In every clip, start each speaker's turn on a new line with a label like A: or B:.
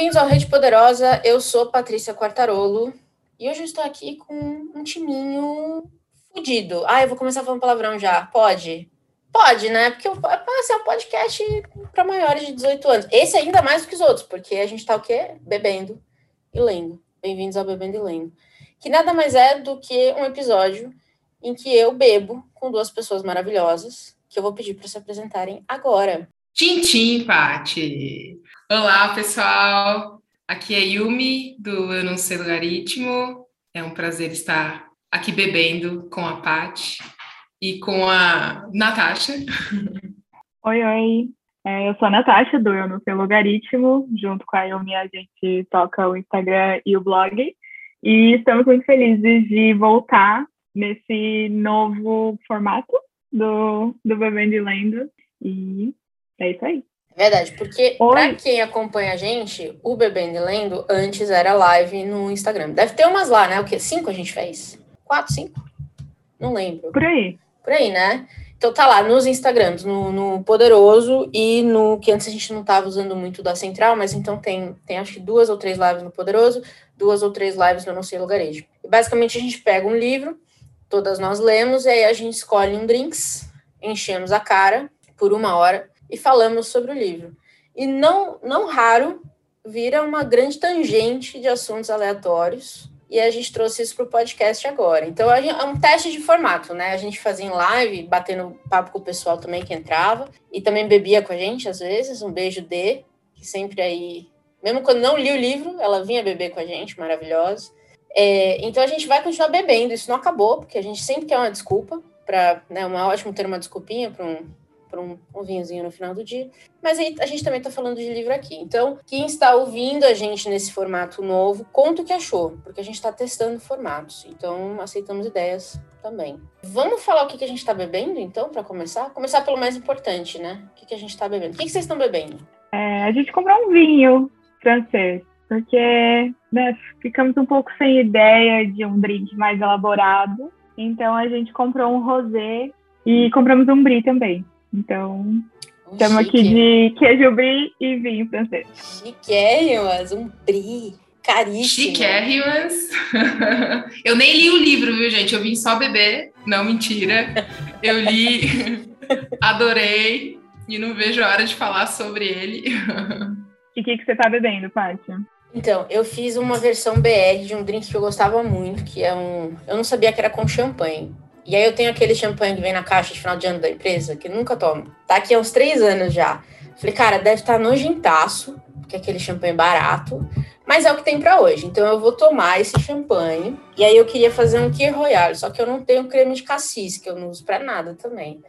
A: Bem-vindos ao Rede Poderosa, eu sou Patrícia Quartarolo e hoje eu estou aqui com um timinho fudido. Ah, eu vou começar falando palavrão já, pode? Pode, né? Porque assim, é um podcast para maiores de 18 anos. Esse ainda mais do que os outros, porque a gente tá o quê? Bebendo e lendo. Bem-vindos ao Bebendo e Lendo. Que nada mais é do que um episódio em que eu bebo com duas pessoas maravilhosas, que eu vou pedir para se apresentarem agora.
B: Tintim, Pati! Olá, pessoal! Aqui é Yumi, do Eu Não Sei Logaritmo. É um prazer estar aqui bebendo com a Pati e com a Natasha.
C: Oi, oi. É, eu sou a Natasha, do Eu Não Sei Logaritmo. Junto com a Yumi, a gente toca o Instagram e o blog. E estamos muito felizes de voltar nesse novo formato do, do Bebendo e Lendo. E é isso aí.
A: Verdade, porque para quem acompanha a gente, o Bebendo e Lendo antes era live no Instagram. Deve ter umas lá, né? O quê? Cinco a gente fez? Quatro, cinco? Não lembro.
C: Por aí.
A: Por aí, né? Então tá lá nos Instagrams, no, no, Poderoso e no que antes a gente não tava usando muito da Central, mas então tem, tem acho que duas ou três lives no Poderoso, duas ou três lives no Não Sei Lugarejo. E basicamente a gente pega um livro, todas nós lemos, e aí a gente escolhe um drinks, enchemos a cara por uma hora e falamos sobre o livro. E não, não raro vira uma grande tangente de assuntos aleatórios, e a gente trouxe isso para o podcast agora. Então, é um teste de formato, né? A gente fazia em live, batendo papo com o pessoal também que entrava, e também bebia com a gente às vezes. Um beijo D, que sempre aí, mesmo quando não li o livro, ela vinha beber com a gente, maravilhosa. É, então, a gente vai continuar bebendo, isso não acabou, porque a gente sempre quer uma desculpa, para, né, uma ótimo ter uma desculpinha para um, para um, um, vinhozinho no final do dia. Mas aí a gente também está falando de livro aqui. Então, quem está ouvindo a gente nesse formato novo, conta o que achou, porque a gente está testando formatos. Então, aceitamos ideias também. Vamos falar o que, que a gente está bebendo, então, para começar? Começar pelo mais importante, né? O que, que a gente está bebendo? O que, que vocês estão bebendo?
C: É, a gente comprou um vinho francês, porque né, ficamos um pouco sem ideia de um drink mais elaborado. Então, a gente comprou um rosé e compramos um brie também. Então, estamos aqui de queijo brie e vinho francês.
A: Chiquérrimas, um brie. Caríssimo.
B: Chiquérrimas. Eu nem li o livro, viu, gente? Eu vim só beber. Não, mentira. Eu li, adorei e não vejo a hora de falar sobre ele.
C: E o que, que você tá bebendo, Pátia?
A: Então, eu fiz uma versão BR de um drink que eu gostava muito, que é um. Eu não sabia que era com champanhe. E aí eu tenho aquele champanhe que vem na caixa de final de ano da empresa, que nunca tomo. Tá aqui há uns três anos já. Falei, cara, deve estar tá nojentaço, porque é aquele champanhe barato, mas é o que tem para hoje. Então eu vou tomar esse champanhe. E aí eu queria fazer um Kir Royale, só que eu não tenho creme de cassis, que eu não uso para nada também.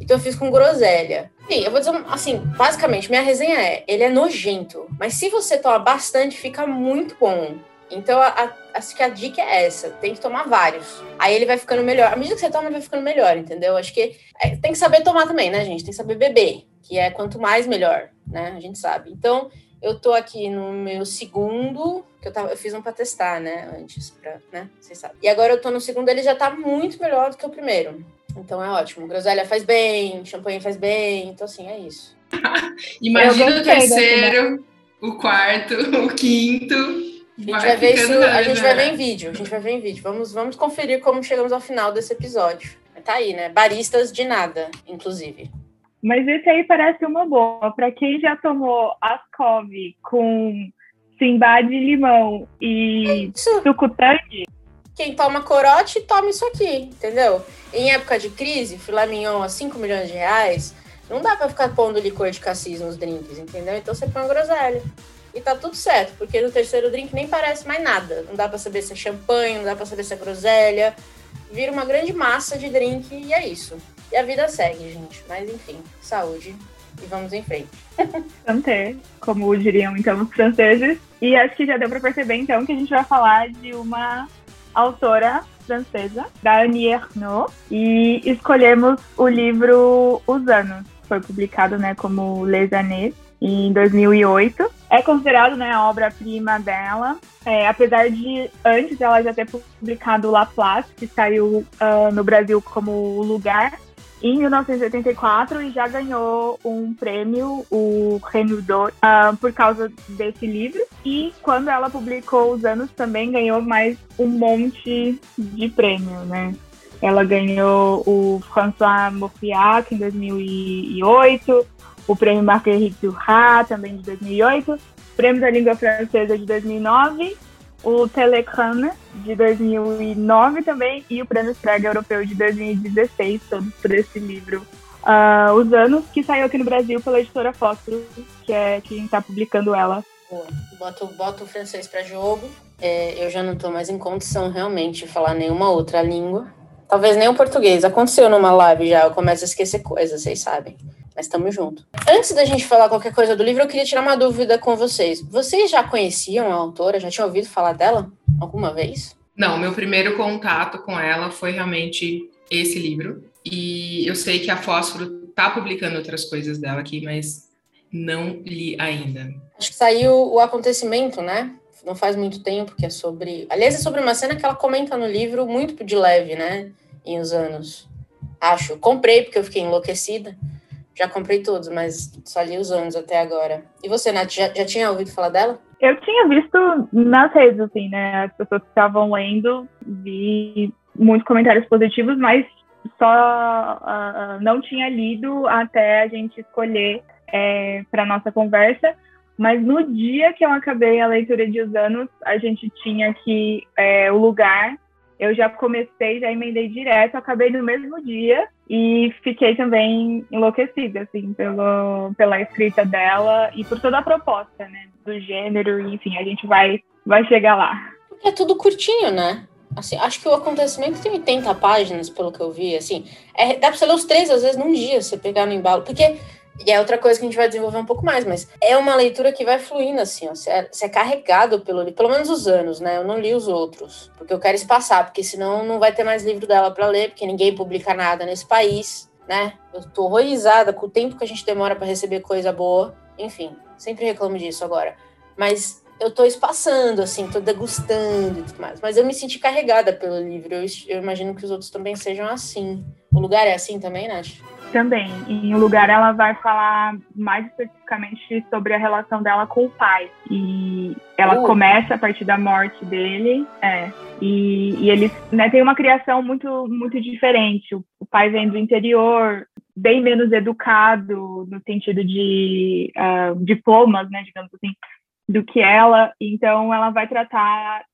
A: Então eu fiz com groselha. Sim, eu vou dizer assim, basicamente, minha resenha é, ele é nojento, mas se você toma bastante, fica muito bom. Então, a, a, acho que a dica é essa: tem que tomar vários. Aí ele vai ficando melhor. À medida que você toma, ele vai ficando melhor, entendeu? Acho que é, tem que saber tomar também, né, gente? Tem que saber beber, que é quanto mais melhor, né? A gente sabe. Então, eu tô aqui no meu segundo, que eu, tava, eu fiz um pra testar, né? Antes, pra, né? Vocês sabem. E agora eu tô no segundo, ele já tá muito melhor do que o primeiro. Então é ótimo. Groselha faz bem, champanhe faz bem. Então, assim, é isso.
B: Imagina o terceiro, o quarto, o quinto.
A: A gente, vai, ver, isso, a gente vai ver em vídeo. A gente vai ver em vídeo. Vamos, vamos conferir como chegamos ao final desse episódio. Tá aí, né? Baristas de nada, inclusive.
C: Mas esse aí parece uma boa. Para quem já tomou Ascov com Simbá de limão e sucutang.
A: Quem toma corote, toma isso aqui, entendeu? Em época de crise, filé mignon a 5 milhões de reais, não dá para ficar pondo licor de cassis nos drinks, entendeu? Então você põe groselha e tá tudo certo, porque no terceiro drink nem parece mais nada. Não dá para saber se é champanhe, não dá para saber se é groselha. Vira uma grande massa de drink e é isso. E a vida segue, gente. Mas enfim, saúde e vamos em frente.
C: Santé, como diriam então os franceses. E acho que já deu para perceber então que a gente vai falar de uma autora francesa, da Annie Ernaux, e escolhemos o livro Os Anos. Foi publicado né, como Les Années, em 2008. É considerado né, a obra-prima dela, é, apesar de antes ela já ter publicado La Place, que saiu uh, no Brasil como Lugar, em 1984 e já ganhou um prêmio, o Renaudot, uh, por causa desse livro. E quando ela publicou Os Anos também ganhou mais um monte de prêmio, né? Ela ganhou o François Mauriac em 2008, o prêmio Marguerite Duras também de 2008, prêmio da língua francesa de 2009 o Telecrane de 2009 também e o Prêmio Strega Europeu de 2016, todos por esse livro. Uh, Os Anos, que saiu aqui no Brasil pela editora Fósforo, que é quem está publicando ela.
A: Boto o francês para jogo. É, eu já não estou mais em condição realmente de falar nenhuma outra língua. Talvez nem o português. Aconteceu numa live já, eu começo a esquecer coisas, vocês sabem mas estamos juntos. Antes da gente falar qualquer coisa do livro, eu queria tirar uma dúvida com vocês. Vocês já conheciam a autora? Já tinham ouvido falar dela alguma vez?
B: Não, meu primeiro contato com ela foi realmente esse livro. E eu sei que a Fósforo está publicando outras coisas dela aqui, mas não li ainda.
A: Acho que saiu o acontecimento, né? Não faz muito tempo, que é sobre. Aliás, é sobre uma cena que ela comenta no livro muito de leve, né? Em os anos. Acho. Comprei porque eu fiquei enlouquecida. Já comprei todos, mas só li os anos até agora. E você, Nath, já, já tinha ouvido falar dela?
C: Eu tinha visto nas redes, assim, né? As pessoas que estavam lendo, vi muitos comentários positivos, mas só uh, não tinha lido até a gente escolher é, para nossa conversa. Mas no dia que eu acabei a leitura de Os Anos, a gente tinha aqui é, o lugar eu já comecei, já emendei direto, acabei no mesmo dia e fiquei também enlouquecida, assim, pelo, pela escrita dela e por toda a proposta, né, do gênero, enfim, a gente vai, vai chegar lá.
A: É tudo curtinho, né? Assim, acho que o acontecimento tem 80 páginas, pelo que eu vi, assim, é, dá pra você ler os três, às vezes, num dia, você pegar no embalo, porque e é outra coisa que a gente vai desenvolver um pouco mais, mas é uma leitura que vai fluindo, assim, ó. Você é, é carregado pelo pelo menos os anos, né? Eu não li os outros, porque eu quero espaçar, porque senão não vai ter mais livro dela para ler, porque ninguém publica nada nesse país, né? Eu tô horrorizada com o tempo que a gente demora para receber coisa boa. Enfim, sempre reclamo disso agora. Mas eu tô espaçando, assim, tô degustando e tudo mais. Mas eu me senti carregada pelo livro. Eu, eu imagino que os outros também sejam assim. O lugar é assim também, Nath?
C: Também. Em um lugar ela vai falar mais especificamente sobre a relação dela com o pai. E ela uh. começa a partir da morte dele. É. E, e eles né, têm uma criação muito, muito diferente. O, o pai vem do interior, bem menos educado no sentido de uh, diplomas, né, digamos assim, do que ela. Então ela vai tratar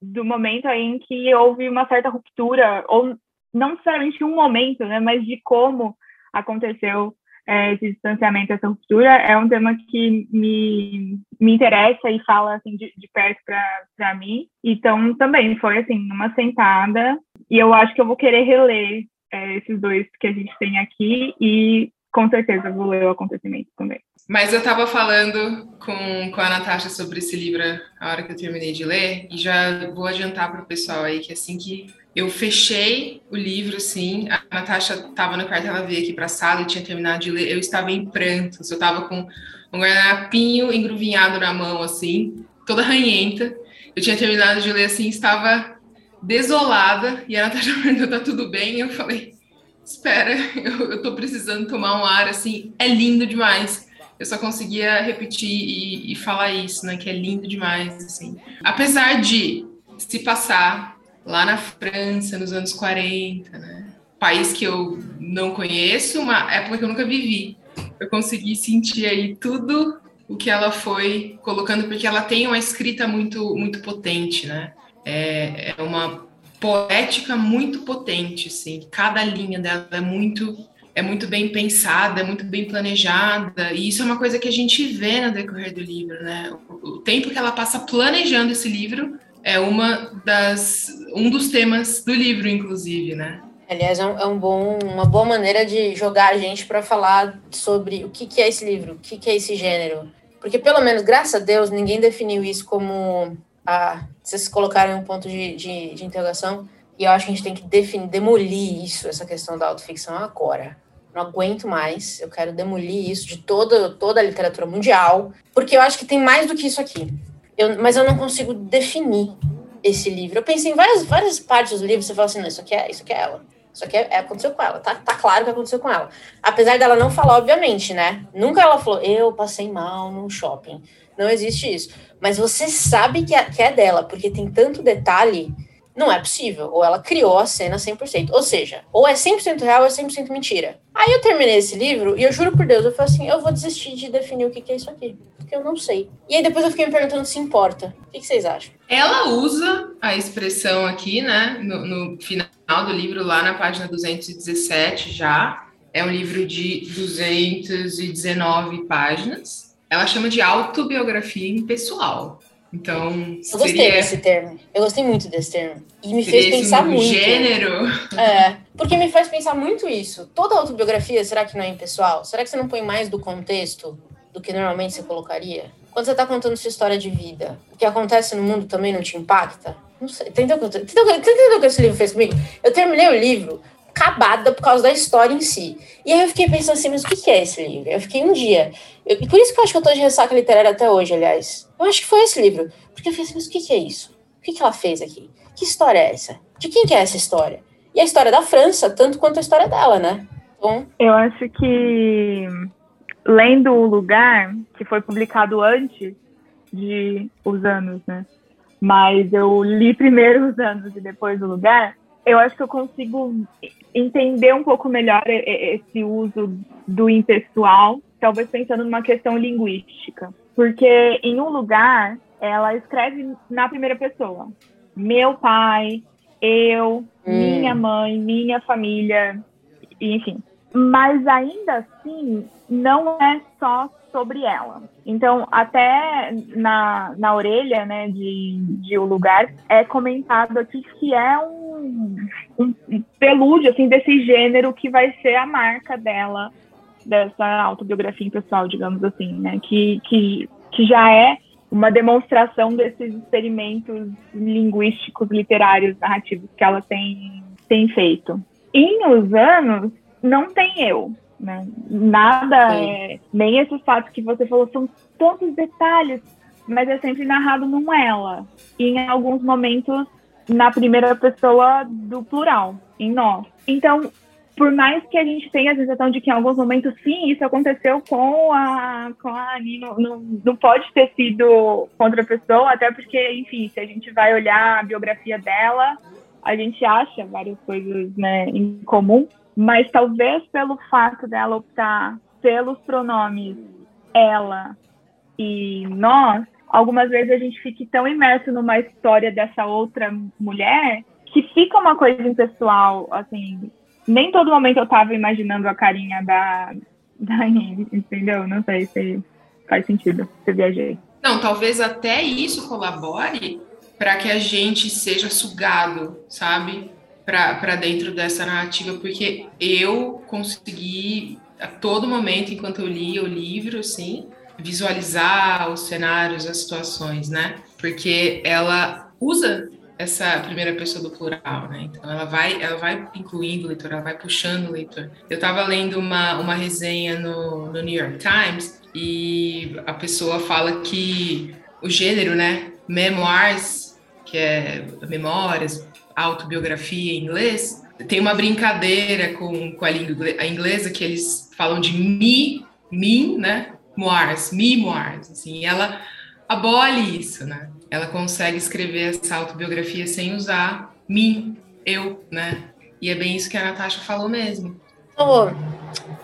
C: do momento em que houve uma certa ruptura, ou não necessariamente um momento, né, mas de como aconteceu é, esse distanciamento, essa ruptura, é um tema que me, me interessa e fala assim, de, de perto para mim. Então, também foi assim, uma sentada, e eu acho que eu vou querer reler é, esses dois que a gente tem aqui, e com certeza vou ler o acontecimento também.
B: Mas eu estava falando com, com a Natasha sobre esse livro a hora que eu terminei de ler, e já vou adiantar para o pessoal aí que assim que eu fechei o livro, assim, a Natasha estava no quarto, ela veio aqui para a sala e tinha terminado de ler, eu estava em prantos, eu estava com um guardanapinho engruvinhado na mão, assim, toda ranhenta, eu tinha terminado de ler, assim, estava desolada, e a Natasha perguntou, tá tudo bem? Eu falei, espera, eu, tô precisando tomar um ar, assim, é lindo demais. Eu só conseguia repetir e, e falar isso, né, que é lindo demais, assim. Apesar de se passar lá na França, nos anos 40, né? País que eu não conheço, uma época que eu nunca vivi. Eu consegui sentir aí tudo o que ela foi colocando, porque ela tem uma escrita muito, muito potente, né? É, é uma poética muito potente, assim. Cada linha dela é muito é muito bem pensada, é muito bem planejada, e isso é uma coisa que a gente vê no decorrer do livro, né? O, o tempo que ela passa planejando esse livro é uma das um dos temas do livro, inclusive, né?
A: Aliás, é, um, é um bom, uma boa maneira de jogar a gente para falar sobre o que, que é esse livro, o que, que é esse gênero. Porque, pelo menos, graças a Deus, ninguém definiu isso como. Ah, vocês colocaram um ponto de, de, de interrogação, e eu acho que a gente tem que definir, demolir isso, essa questão da autoficção agora. Não aguento mais, eu quero demolir isso de toda, toda a literatura mundial, porque eu acho que tem mais do que isso aqui. Eu, mas eu não consigo definir esse livro. Eu pensei em várias, várias partes do livro, você fala assim, não, isso aqui é, isso aqui é ela. Só que é, é, aconteceu com ela, tá, tá claro que aconteceu com ela. Apesar dela não falar, obviamente, né? Nunca ela falou, eu passei mal no shopping. Não existe isso. Mas você sabe que é, que é dela, porque tem tanto detalhe não é possível. Ou ela criou a cena 100%. Ou seja, ou é 100% real ou é 100% mentira. Aí eu terminei esse livro e eu juro por Deus, eu falei assim, eu vou desistir de definir o que, é isso aqui. Porque eu não sei. E aí depois eu fiquei me perguntando se importa. O que, que vocês acham?
B: Ela usa a expressão aqui, né, no, no final do livro, lá na página 217 já. É um livro de 219 páginas. Ela chama de autobiografia impessoal. Então,
A: eu gostei seria... desse termo. Eu gostei muito desse termo. E me fez pensar muito.
B: Gênero.
A: É, porque me faz pensar muito isso. Toda autobiografia, será que não é impessoal? Será que você não põe mais do contexto do que normalmente você colocaria? Quando você está contando sua história de vida, o que acontece no mundo também não te impacta? Não sei. Entendeu o que esse livro fez comigo? Eu terminei o livro acabada por causa da história em si. E aí eu fiquei pensando assim, mas o que é esse livro? Eu fiquei um dia. Eu, e por isso que eu acho que eu tô de ressaca literária até hoje, aliás. Eu acho que foi esse livro. Porque eu fiquei assim, mas o que é isso? O que ela fez aqui? Que história é essa? De quem que é essa história? E a história da França, tanto quanto a história dela, né?
C: Bom. Eu acho que lendo o lugar, que foi publicado antes de os anos, né? Mas eu li primeiro os anos e depois o lugar eu acho que eu consigo entender um pouco melhor esse uso do impessoal, talvez pensando numa questão linguística. Porque em um lugar, ela escreve na primeira pessoa. Meu pai, eu, hum. minha mãe, minha família, enfim. Mas ainda assim, não é só sobre ela. Então, até na, na orelha né, de, de O Lugar, é comentado aqui que é um, um, um prelúdio assim, desse gênero que vai ser a marca dela, dessa autobiografia pessoal, digamos assim, né? Que, que, que já é uma demonstração desses experimentos linguísticos, literários, narrativos que ela tem, tem feito. Em Os Anos, não tem eu, né? Nada, é, nem esses fatos que você falou são tantos detalhes, mas é sempre narrado num ela. E em alguns momentos na primeira pessoa do plural, em nós. Então, por mais que a gente tenha a sensação de que em alguns momentos, sim, isso aconteceu com a, com a Annie, não, não, não pode ter sido contra a pessoa, até porque, enfim, se a gente vai olhar a biografia dela, a gente acha várias coisas né, em comum, mas talvez pelo fato dela optar pelos pronomes ela e nós, algumas vezes a gente fica tão imerso numa história dessa outra mulher que fica uma coisa impessoal, assim, nem todo momento eu tava imaginando a carinha da, da entendeu? Não sei se faz sentido, se viajei.
B: Não, talvez até isso colabore para que a gente seja sugado, sabe? para dentro dessa narrativa, porque eu consegui, a todo momento, enquanto eu lia o livro, assim, visualizar os cenários, as situações, né? Porque ela usa essa primeira pessoa do plural, né? Então ela vai, ela vai incluindo o leitor, ela vai puxando o leitor. Eu estava lendo uma, uma resenha no, no New York Times e a pessoa fala que o gênero, né, memoirs, que é memórias, autobiografia em inglês, tem uma brincadeira com, com a língua inglesa que eles falam de me, me, né? Moires, memoirs, assim, ela abole isso, né? Ela consegue escrever essa autobiografia sem usar mim, eu, né? E é bem isso que a Natasha falou mesmo.
A: Oh,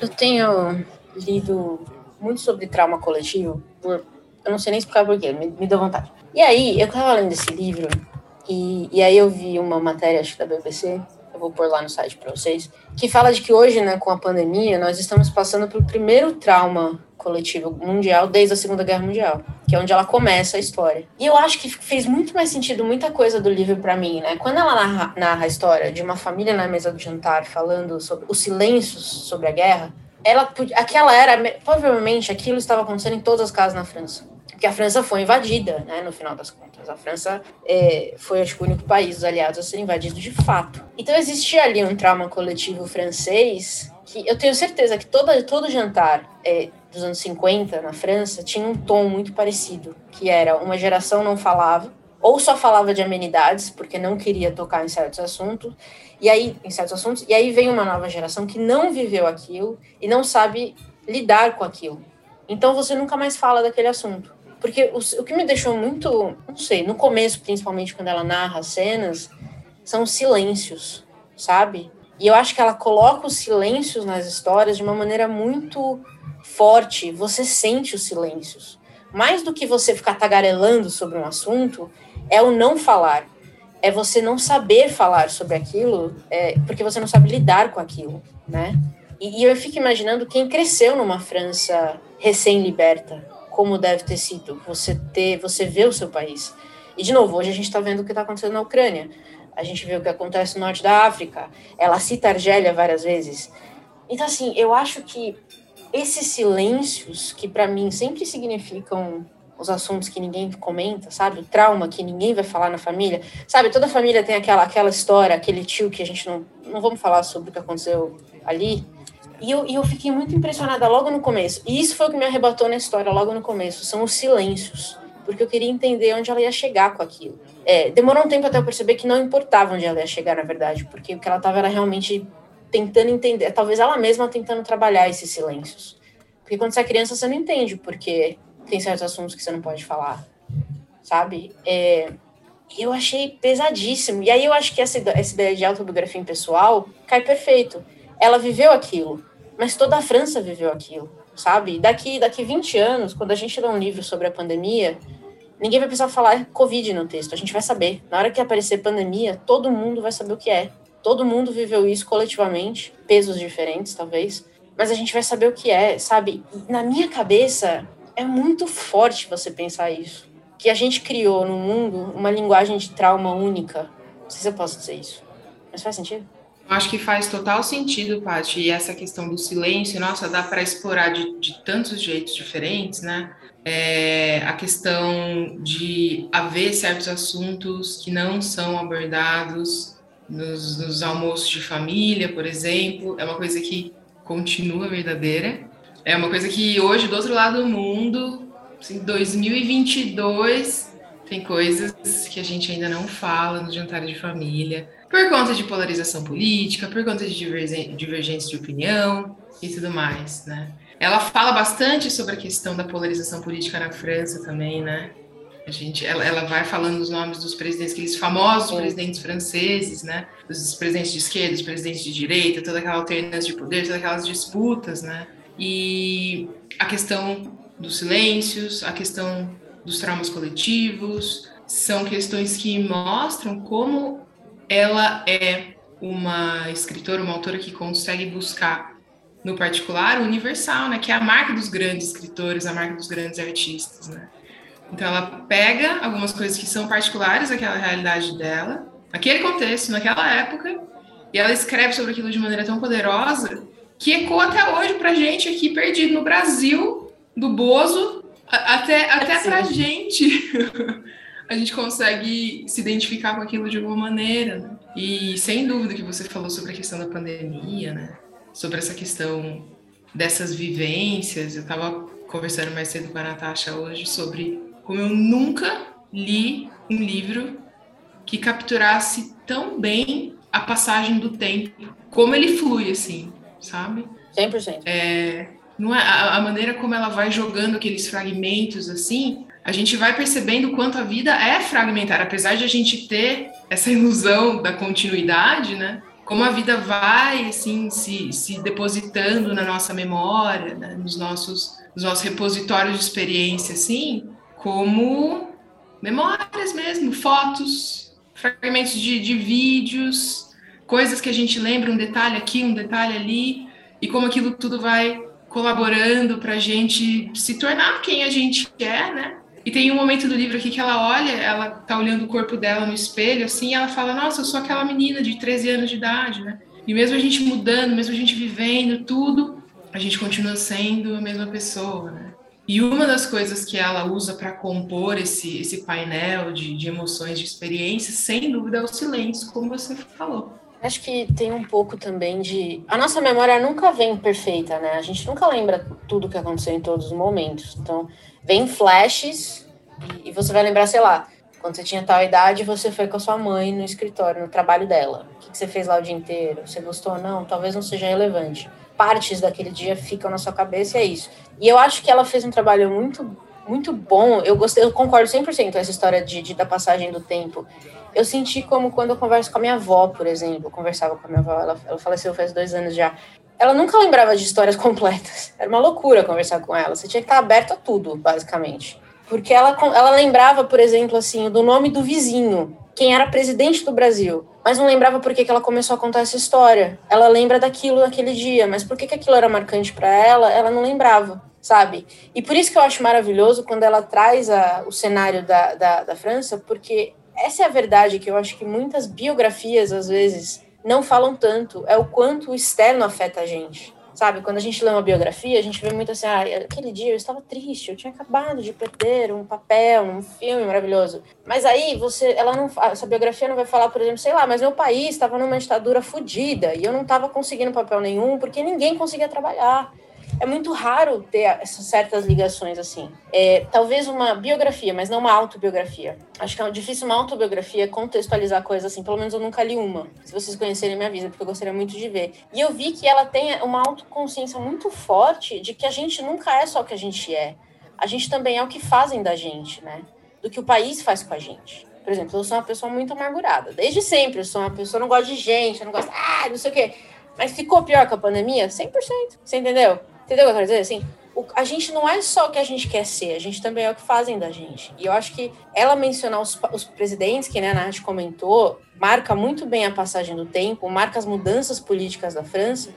A: eu tenho lido muito sobre trauma coletivo, por, eu não sei nem explicar porquê, me, me deu vontade. E aí, eu estava lendo esse livro e, e aí eu vi uma matéria, acho que da BBC, eu vou pôr lá no site para vocês, que fala de que hoje, né, com a pandemia, nós estamos passando pelo primeiro trauma coletivo mundial desde a Segunda Guerra Mundial, que é onde ela começa a história. E eu acho que fez muito mais sentido muita coisa do livro para mim, né? Quando ela narra, narra, a história de uma família na mesa do jantar falando sobre os silêncios sobre a guerra, ela aquela era provavelmente aquilo estava acontecendo em todas as casas na França, porque a França foi invadida, né, no final das contas. A França é, foi, acho que, o único país dos aliados a ser invadido de fato. Então existia ali um trauma coletivo francês que eu tenho certeza que toda, todo jantar é, dos anos 50 na França tinha um tom muito parecido, que era uma geração não falava, ou só falava de amenidades, porque não queria tocar em certos assuntos, e aí, em certos assuntos, e aí vem uma nova geração que não viveu aquilo e não sabe lidar com aquilo. Então você nunca mais fala daquele assunto. Porque o, o que me deixou muito, não sei, no começo, principalmente quando ela narra as cenas, são os silêncios, sabe? E eu acho que ela coloca os silêncios nas histórias de uma maneira muito forte. Você sente os silêncios. Mais do que você ficar tagarelando sobre um assunto, é o não falar. É você não saber falar sobre aquilo, é, porque você não sabe lidar com aquilo, né? E, e eu fico imaginando quem cresceu numa França recém-liberta, como deve ter sido você ter, você ver o seu país. E de novo, hoje a gente está vendo o que está acontecendo na Ucrânia. A gente vê o que acontece no norte da África. Ela cita Argélia várias vezes. Então, assim, eu acho que esses silêncios, que para mim sempre significam os assuntos que ninguém comenta, sabe? O trauma que ninguém vai falar na família. Sabe, toda família tem aquela, aquela história, aquele tio que a gente não. Não vamos falar sobre o que aconteceu ali. E eu, e eu fiquei muito impressionada logo no começo. E isso foi o que me arrebatou na história logo no começo: são os silêncios. Porque eu queria entender onde ela ia chegar com aquilo. É, demorou um tempo até eu perceber que não importava onde ela ia chegar, na verdade, porque o que ela estava era realmente tentando entender, talvez ela mesma tentando trabalhar esses silêncios. Porque quando você é criança, você não entende porque tem certos assuntos que você não pode falar, sabe? É, eu achei pesadíssimo. E aí eu acho que essa, essa ideia de autobiografia pessoal cai perfeito. Ela viveu aquilo, mas toda a França viveu aquilo, sabe? Daqui, daqui 20 anos, quando a gente lê um livro sobre a pandemia, ninguém vai precisar falar Covid no texto, a gente vai saber. Na hora que aparecer pandemia, todo mundo vai saber o que é. Todo mundo viveu isso coletivamente, pesos diferentes, talvez, mas a gente vai saber o que é, sabe? Na minha cabeça, é muito forte você pensar isso. Que a gente criou no mundo uma linguagem de trauma única. Não sei se eu posso dizer isso, mas faz sentido?
B: Acho que faz total sentido, Paty, e essa questão do silêncio, nossa, dá para explorar de, de, tantos jeitos diferentes, né? É, a questão de haver certos assuntos que não são abordados nos, nos almoços de família, por exemplo, é uma coisa que continua verdadeira. É uma coisa que hoje, do outro lado do mundo, assim, 2022, tem coisas que a gente ainda não fala no jantar de família, por conta de polarização política, por conta de divergência de opinião e tudo mais, né? Ela fala bastante sobre a questão da polarização política na França também, né? A gente, ela, ela vai falando os nomes dos presidentes, aqueles famosos presidentes franceses, né? Os presidentes de esquerda, os presidentes de direita, toda aquela alternância de poder, todas aquelas disputas, né? E a questão dos silêncios, a questão dos traumas coletivos, são questões que mostram como ela é uma escritora, uma autora que consegue buscar no particular o universal, né, que é a marca dos grandes escritores, a marca dos grandes artistas, né? Então ela pega algumas coisas que são particulares daquela realidade dela, naquele contexto, naquela época, e ela escreve sobre aquilo de maneira tão poderosa que ecoa até hoje pra gente aqui perdido no Brasil, do Bozo, até, até pra gente. a gente consegue se identificar com aquilo de alguma maneira. Né? E sem dúvida que você falou sobre a questão da pandemia, né? Sobre essa questão dessas vivências. Eu estava conversando mais cedo com a Natasha hoje sobre como eu nunca li um livro que capturasse tão bem a passagem do tempo, como ele flui, assim sabe?
A: 100%.
B: É, não é, a, a maneira como ela vai jogando aqueles fragmentos assim, a gente vai percebendo quanto a vida é fragmentar, apesar de a gente ter essa ilusão da continuidade, né? Como a vida vai assim se, se depositando na nossa memória, né? nos nossos nos nossos repositórios de experiência, assim, como memórias mesmo, fotos, fragmentos de, de vídeos, coisas que a gente lembra, um detalhe aqui, um detalhe ali, e como aquilo tudo vai colaborando para a gente se tornar quem a gente é, né? E tem um momento do livro aqui que ela olha, ela tá olhando o corpo dela no espelho, assim, e ela fala: Nossa, eu sou aquela menina de 13 anos de idade, né? E mesmo a gente mudando, mesmo a gente vivendo tudo, a gente continua sendo a mesma pessoa, né? E uma das coisas que ela usa para compor esse, esse painel de, de emoções, de experiências, sem dúvida, é o silêncio, como você falou.
A: Acho que tem um pouco também de. A nossa memória nunca vem perfeita, né? A gente nunca lembra tudo que aconteceu em todos os momentos. Então, vem flashes e você vai lembrar, sei lá, Quando você tinha tal idade, você foi com a sua mãe no escritório, no trabalho dela. O que, você fez lá o dia inteiro? Você gostou ou não? Talvez não seja relevante. Partes daquele dia ficam na sua cabeça e é isso. E eu acho que ela fez um trabalho muito muito bom. Eu gostei, eu concordo 100% com essa história de, de, da passagem do tempo. Eu senti como quando eu converso com a minha avó, por exemplo, eu conversava com a minha avó, ela, ela faleceu faz dois anos já. Ela nunca lembrava de histórias completas. Era uma loucura conversar com ela. Você tinha que estar aberto a tudo, basicamente. Porque ela, ela lembrava, por exemplo, assim, do nome do vizinho, quem era presidente do Brasil, mas não lembrava por que, que ela começou a contar essa história. Ela lembra daquilo naquele dia, mas por que, que aquilo era marcante para ela, ela não lembrava, sabe? E por isso que eu acho maravilhoso quando ela traz a, o cenário da, da, da França, porque essa é a verdade que eu acho que muitas biografias, às vezes, não falam tanto, é o quanto o externo afeta a gente. Sabe, quando a gente lê uma biografia, a gente vê muito assim, ah, aquele dia eu estava triste, eu tinha acabado de perder um papel, um filme maravilhoso. Mas aí você, ela não, essa biografia não vai falar, por exemplo, sei lá, mas meu país estava numa ditadura fodida e eu não estava conseguindo papel nenhum porque ninguém conseguia trabalhar é muito raro ter certas ligações assim. É, talvez uma biografia, mas não uma autobiografia. Acho que é difícil uma autobiografia contextualizar coisas assim. Pelo menos eu nunca li uma. Se vocês conhecerem, me avisa, porque eu gostaria muito de ver. E eu vi que ela tem uma autoconsciência muito forte de que a gente nunca é só o que a gente é. A gente também é o que fazem da gente, né? Do que o país faz com a gente. Por exemplo, eu sou uma pessoa muito amargurada. Desde sempre, eu sou uma pessoa, não gosto de gente, eu não gosto, ah, não sei o quê. Mas ficou pior com a pandemia? 100%. Você entendeu? Entendeu o que eu quero dizer? Assim, o, a gente não é só o que a gente quer ser, a gente também é o que fazem da gente. E eu acho que ela mencionar os, os presidentes, que né, a Nath comentou, marca muito bem a passagem do tempo, marca as mudanças políticas da França,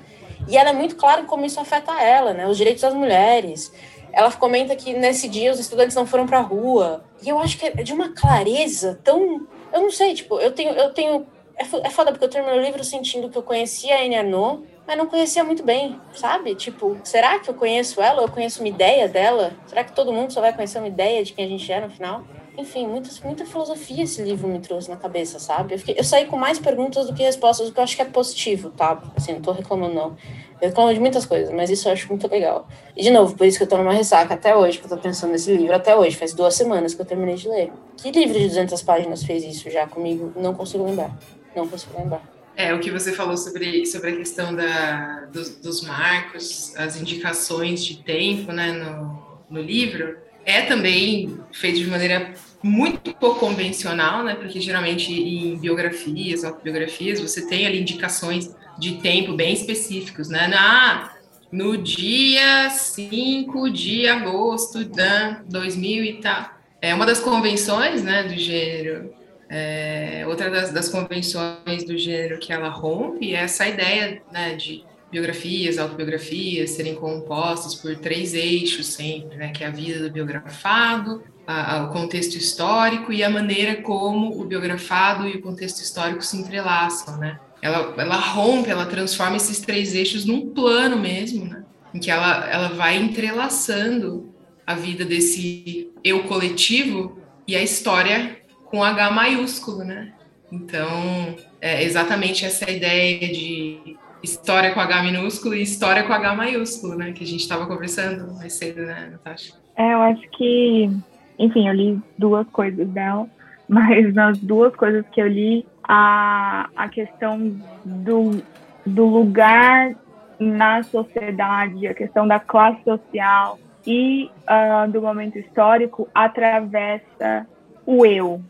A: e ela é muito clara como isso afeta ela, né? Os direitos das mulheres. Ela comenta que nesse dia os estudantes não foram para a rua. E eu acho que é de uma clareza tão. Eu não sei, tipo, eu tenho. Eu tenho é, é foda porque eu termino o livro sentindo que eu conhecia a Anne Arnaud, mas não conhecia muito bem, sabe? Tipo, será que eu conheço ela eu conheço uma ideia dela? Será que todo mundo só vai conhecer uma ideia de quem a gente é no final? Enfim, muitas, muita filosofia esse livro me trouxe na cabeça, sabe? Eu, fiquei, eu saí com mais perguntas do que respostas, o que eu acho que é positivo, tá? Assim, não tô reclamando, não. Eu reclamo de muitas coisas, mas isso eu acho muito legal. E, de novo, por isso que eu tô numa ressaca até hoje, que eu tô pensando nesse livro até hoje. Faz duas semanas que eu terminei de ler. Que livro de 200 páginas fez isso já comigo? Não consigo lembrar. Não consigo lembrar.
B: É, o que você falou sobre, sobre a questão da, dos, dos marcos, as indicações de tempo né, no, no livro, é também feito de maneira muito pouco convencional, né? Porque geralmente em biografias, autobiografias, você tem ali indicações de tempo bem específicos, né? Ah, no dia 5 de agosto de 2000 e tal. É uma das convenções, né, do gênero é, outra das, das, convenções do gênero que ela rompe é essa ideia né, de biografias, autobiografias serem compostas por três eixos sempre, né, que é a vida do biografado, a, a, o contexto histórico e a maneira como o biografado e o contexto histórico se entrelaçam, né? Ela, ela rompe, ela transforma esses três eixos num plano mesmo, né? Em que ela, ela vai entrelaçando a vida desse eu coletivo e a história com H maiúsculo, né? Então, é exatamente essa ideia de história com H minúsculo e história com H maiúsculo, né? Que a gente estava conversando mais cedo, né, Natasha?
C: É, eu acho que, enfim, eu li duas coisas dela, mas nas duas coisas que eu li, a, a questão do, do lugar na sociedade, a questão da classe social e uh, do momento histórico atravessa o eu,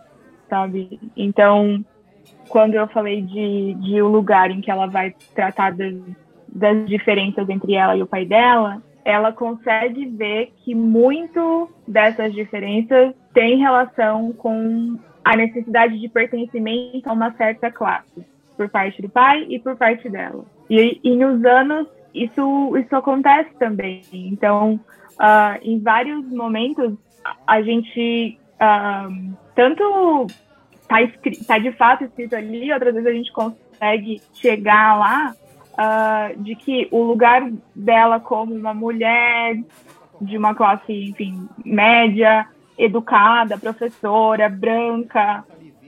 C: sabe? Então, quando eu falei de, de o lugar em que ela vai tratar das, das diferenças entre ela e o pai dela, ela consegue ver que muito dessas diferenças tem relação com a necessidade de pertencimento a uma certa classe, por parte do pai e por parte dela. E, e nos anos isso, isso acontece também. Então, uh, em vários momentos, a gente uh, tanto tá, tá de fato escrito ali, outras vezes a gente consegue chegar lá uh, de que o lugar dela como uma mulher de uma classe, enfim, média, educada, professora, branca,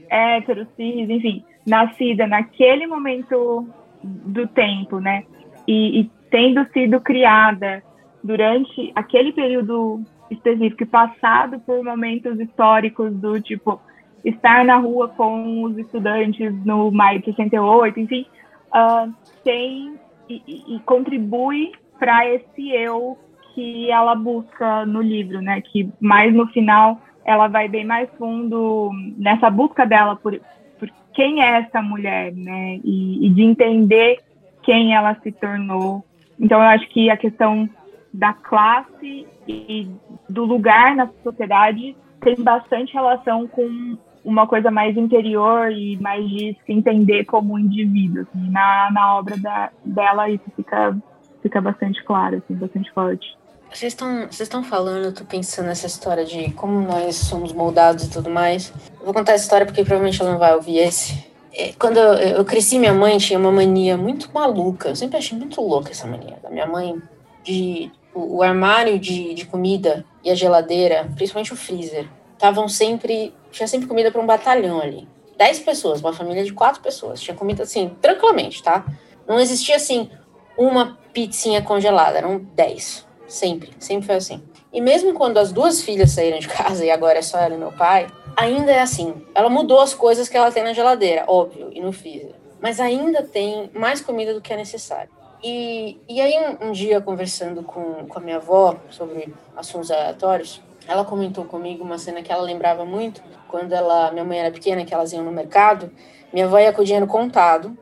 C: hétero, cis, enfim, nascida naquele momento do tempo, né? E, e tendo sido criada durante aquele período específico e passado por momentos históricos do tipo estar na rua com os estudantes no maio de 68, enfim, uh, tem e, e contribui para esse eu que ela busca no livro, né? Que mais no final ela vai bem mais fundo nessa busca dela por, por quem é essa mulher, né? E, e de entender quem ela se tornou. Então eu acho que a questão da classe e do lugar na sociedade tem bastante relação com uma coisa mais interior e mais de se entender como indivíduo. Assim. Na, na obra da, dela isso fica, fica bastante claro, assim, bastante forte.
A: Vocês estão falando, eu tô pensando nessa história de como nós somos moldados e tudo mais. Eu vou contar essa história porque provavelmente ela não vai ouvir esse. É, quando eu, eu cresci, minha mãe tinha uma mania muito maluca. Eu sempre achei muito louca essa mania da minha mãe de o, o armário de, de comida e a geladeira, principalmente o freezer, estavam sempre. Tinha sempre comida para um batalhão ali. Dez pessoas, uma família de quatro pessoas. Tinha comida assim, tranquilamente, tá? Não existia assim uma pizzinha congelada, eram dez. Sempre, sempre foi assim. E mesmo quando as duas filhas saíram de casa e agora é só ela e meu pai, ainda é assim. Ela mudou as coisas que ela tem na geladeira, óbvio, e no freezer. Mas ainda tem mais comida do que é necessário. E, e aí, um, um dia, conversando com, com a minha avó sobre assuntos aleatórios, ela comentou comigo uma cena que ela lembrava muito, quando ela, minha mãe era pequena, que elas iam no mercado, minha avó ia com o dinheiro contado,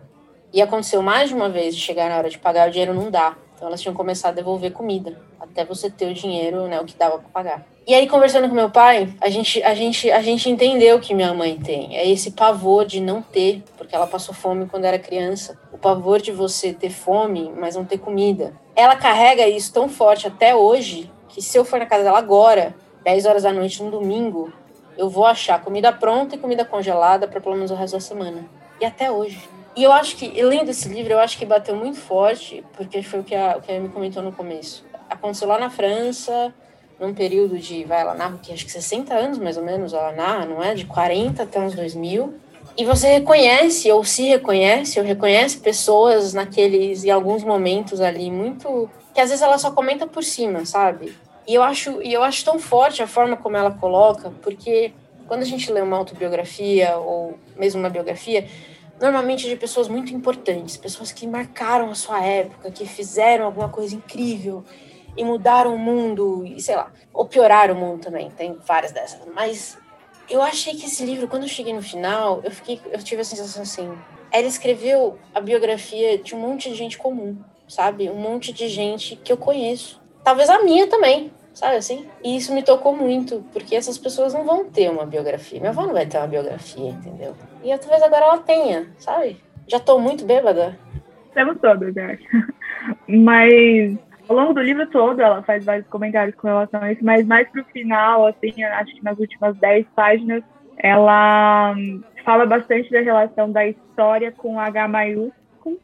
A: e aconteceu mais de uma vez de chegar na hora de pagar, o dinheiro não dá. Então elas tinham começado a devolver comida, até você ter o dinheiro, né, o que dava para pagar. E aí conversando com meu pai, a gente a gente a gente entendeu que minha mãe tem, é esse pavor de não ter, porque ela passou fome quando era criança. O pavor de você ter fome, mas não ter comida. Ela carrega isso tão forte até hoje, que se eu for na casa dela agora, 10 horas da noite, num domingo, eu vou achar comida pronta e comida congelada para pelo menos o resto da semana. E até hoje. E eu acho que, lendo esse livro, eu acho que bateu muito forte, porque foi o que a, o que a me comentou no começo. Aconteceu lá na França, num período de, vai, ela narra, que acho que 60 anos mais ou menos, ela narra, não é? De 40 até uns 2000. E você reconhece, ou se reconhece, ou reconhece pessoas naqueles, em alguns momentos ali, muito. que às vezes ela só comenta por cima, sabe? E eu acho, e eu acho tão forte a forma como ela coloca, porque quando a gente lê uma autobiografia ou mesmo uma biografia, normalmente de pessoas muito importantes, pessoas que marcaram a sua época, que fizeram alguma coisa incrível e mudaram o mundo, e sei lá, ou pioraram o mundo também, tem várias dessas. Mas eu achei que esse livro, quando eu cheguei no final, eu fiquei, eu tive a sensação assim, ela escreveu a biografia de um monte de gente comum, sabe? Um monte de gente que eu conheço talvez a minha também, sabe assim? E isso me tocou muito, porque essas pessoas não vão ter uma biografia. Minha avó não vai ter uma biografia, entendeu? E talvez agora ela tenha, sabe? Já tô muito bêbada.
C: Temos todas, eu acho. Mas ao longo do livro todo ela faz vários comentários com relação a isso, mas mais pro final, assim, acho que nas últimas dez páginas, ela hum, fala bastante da relação da história com H maiúsculo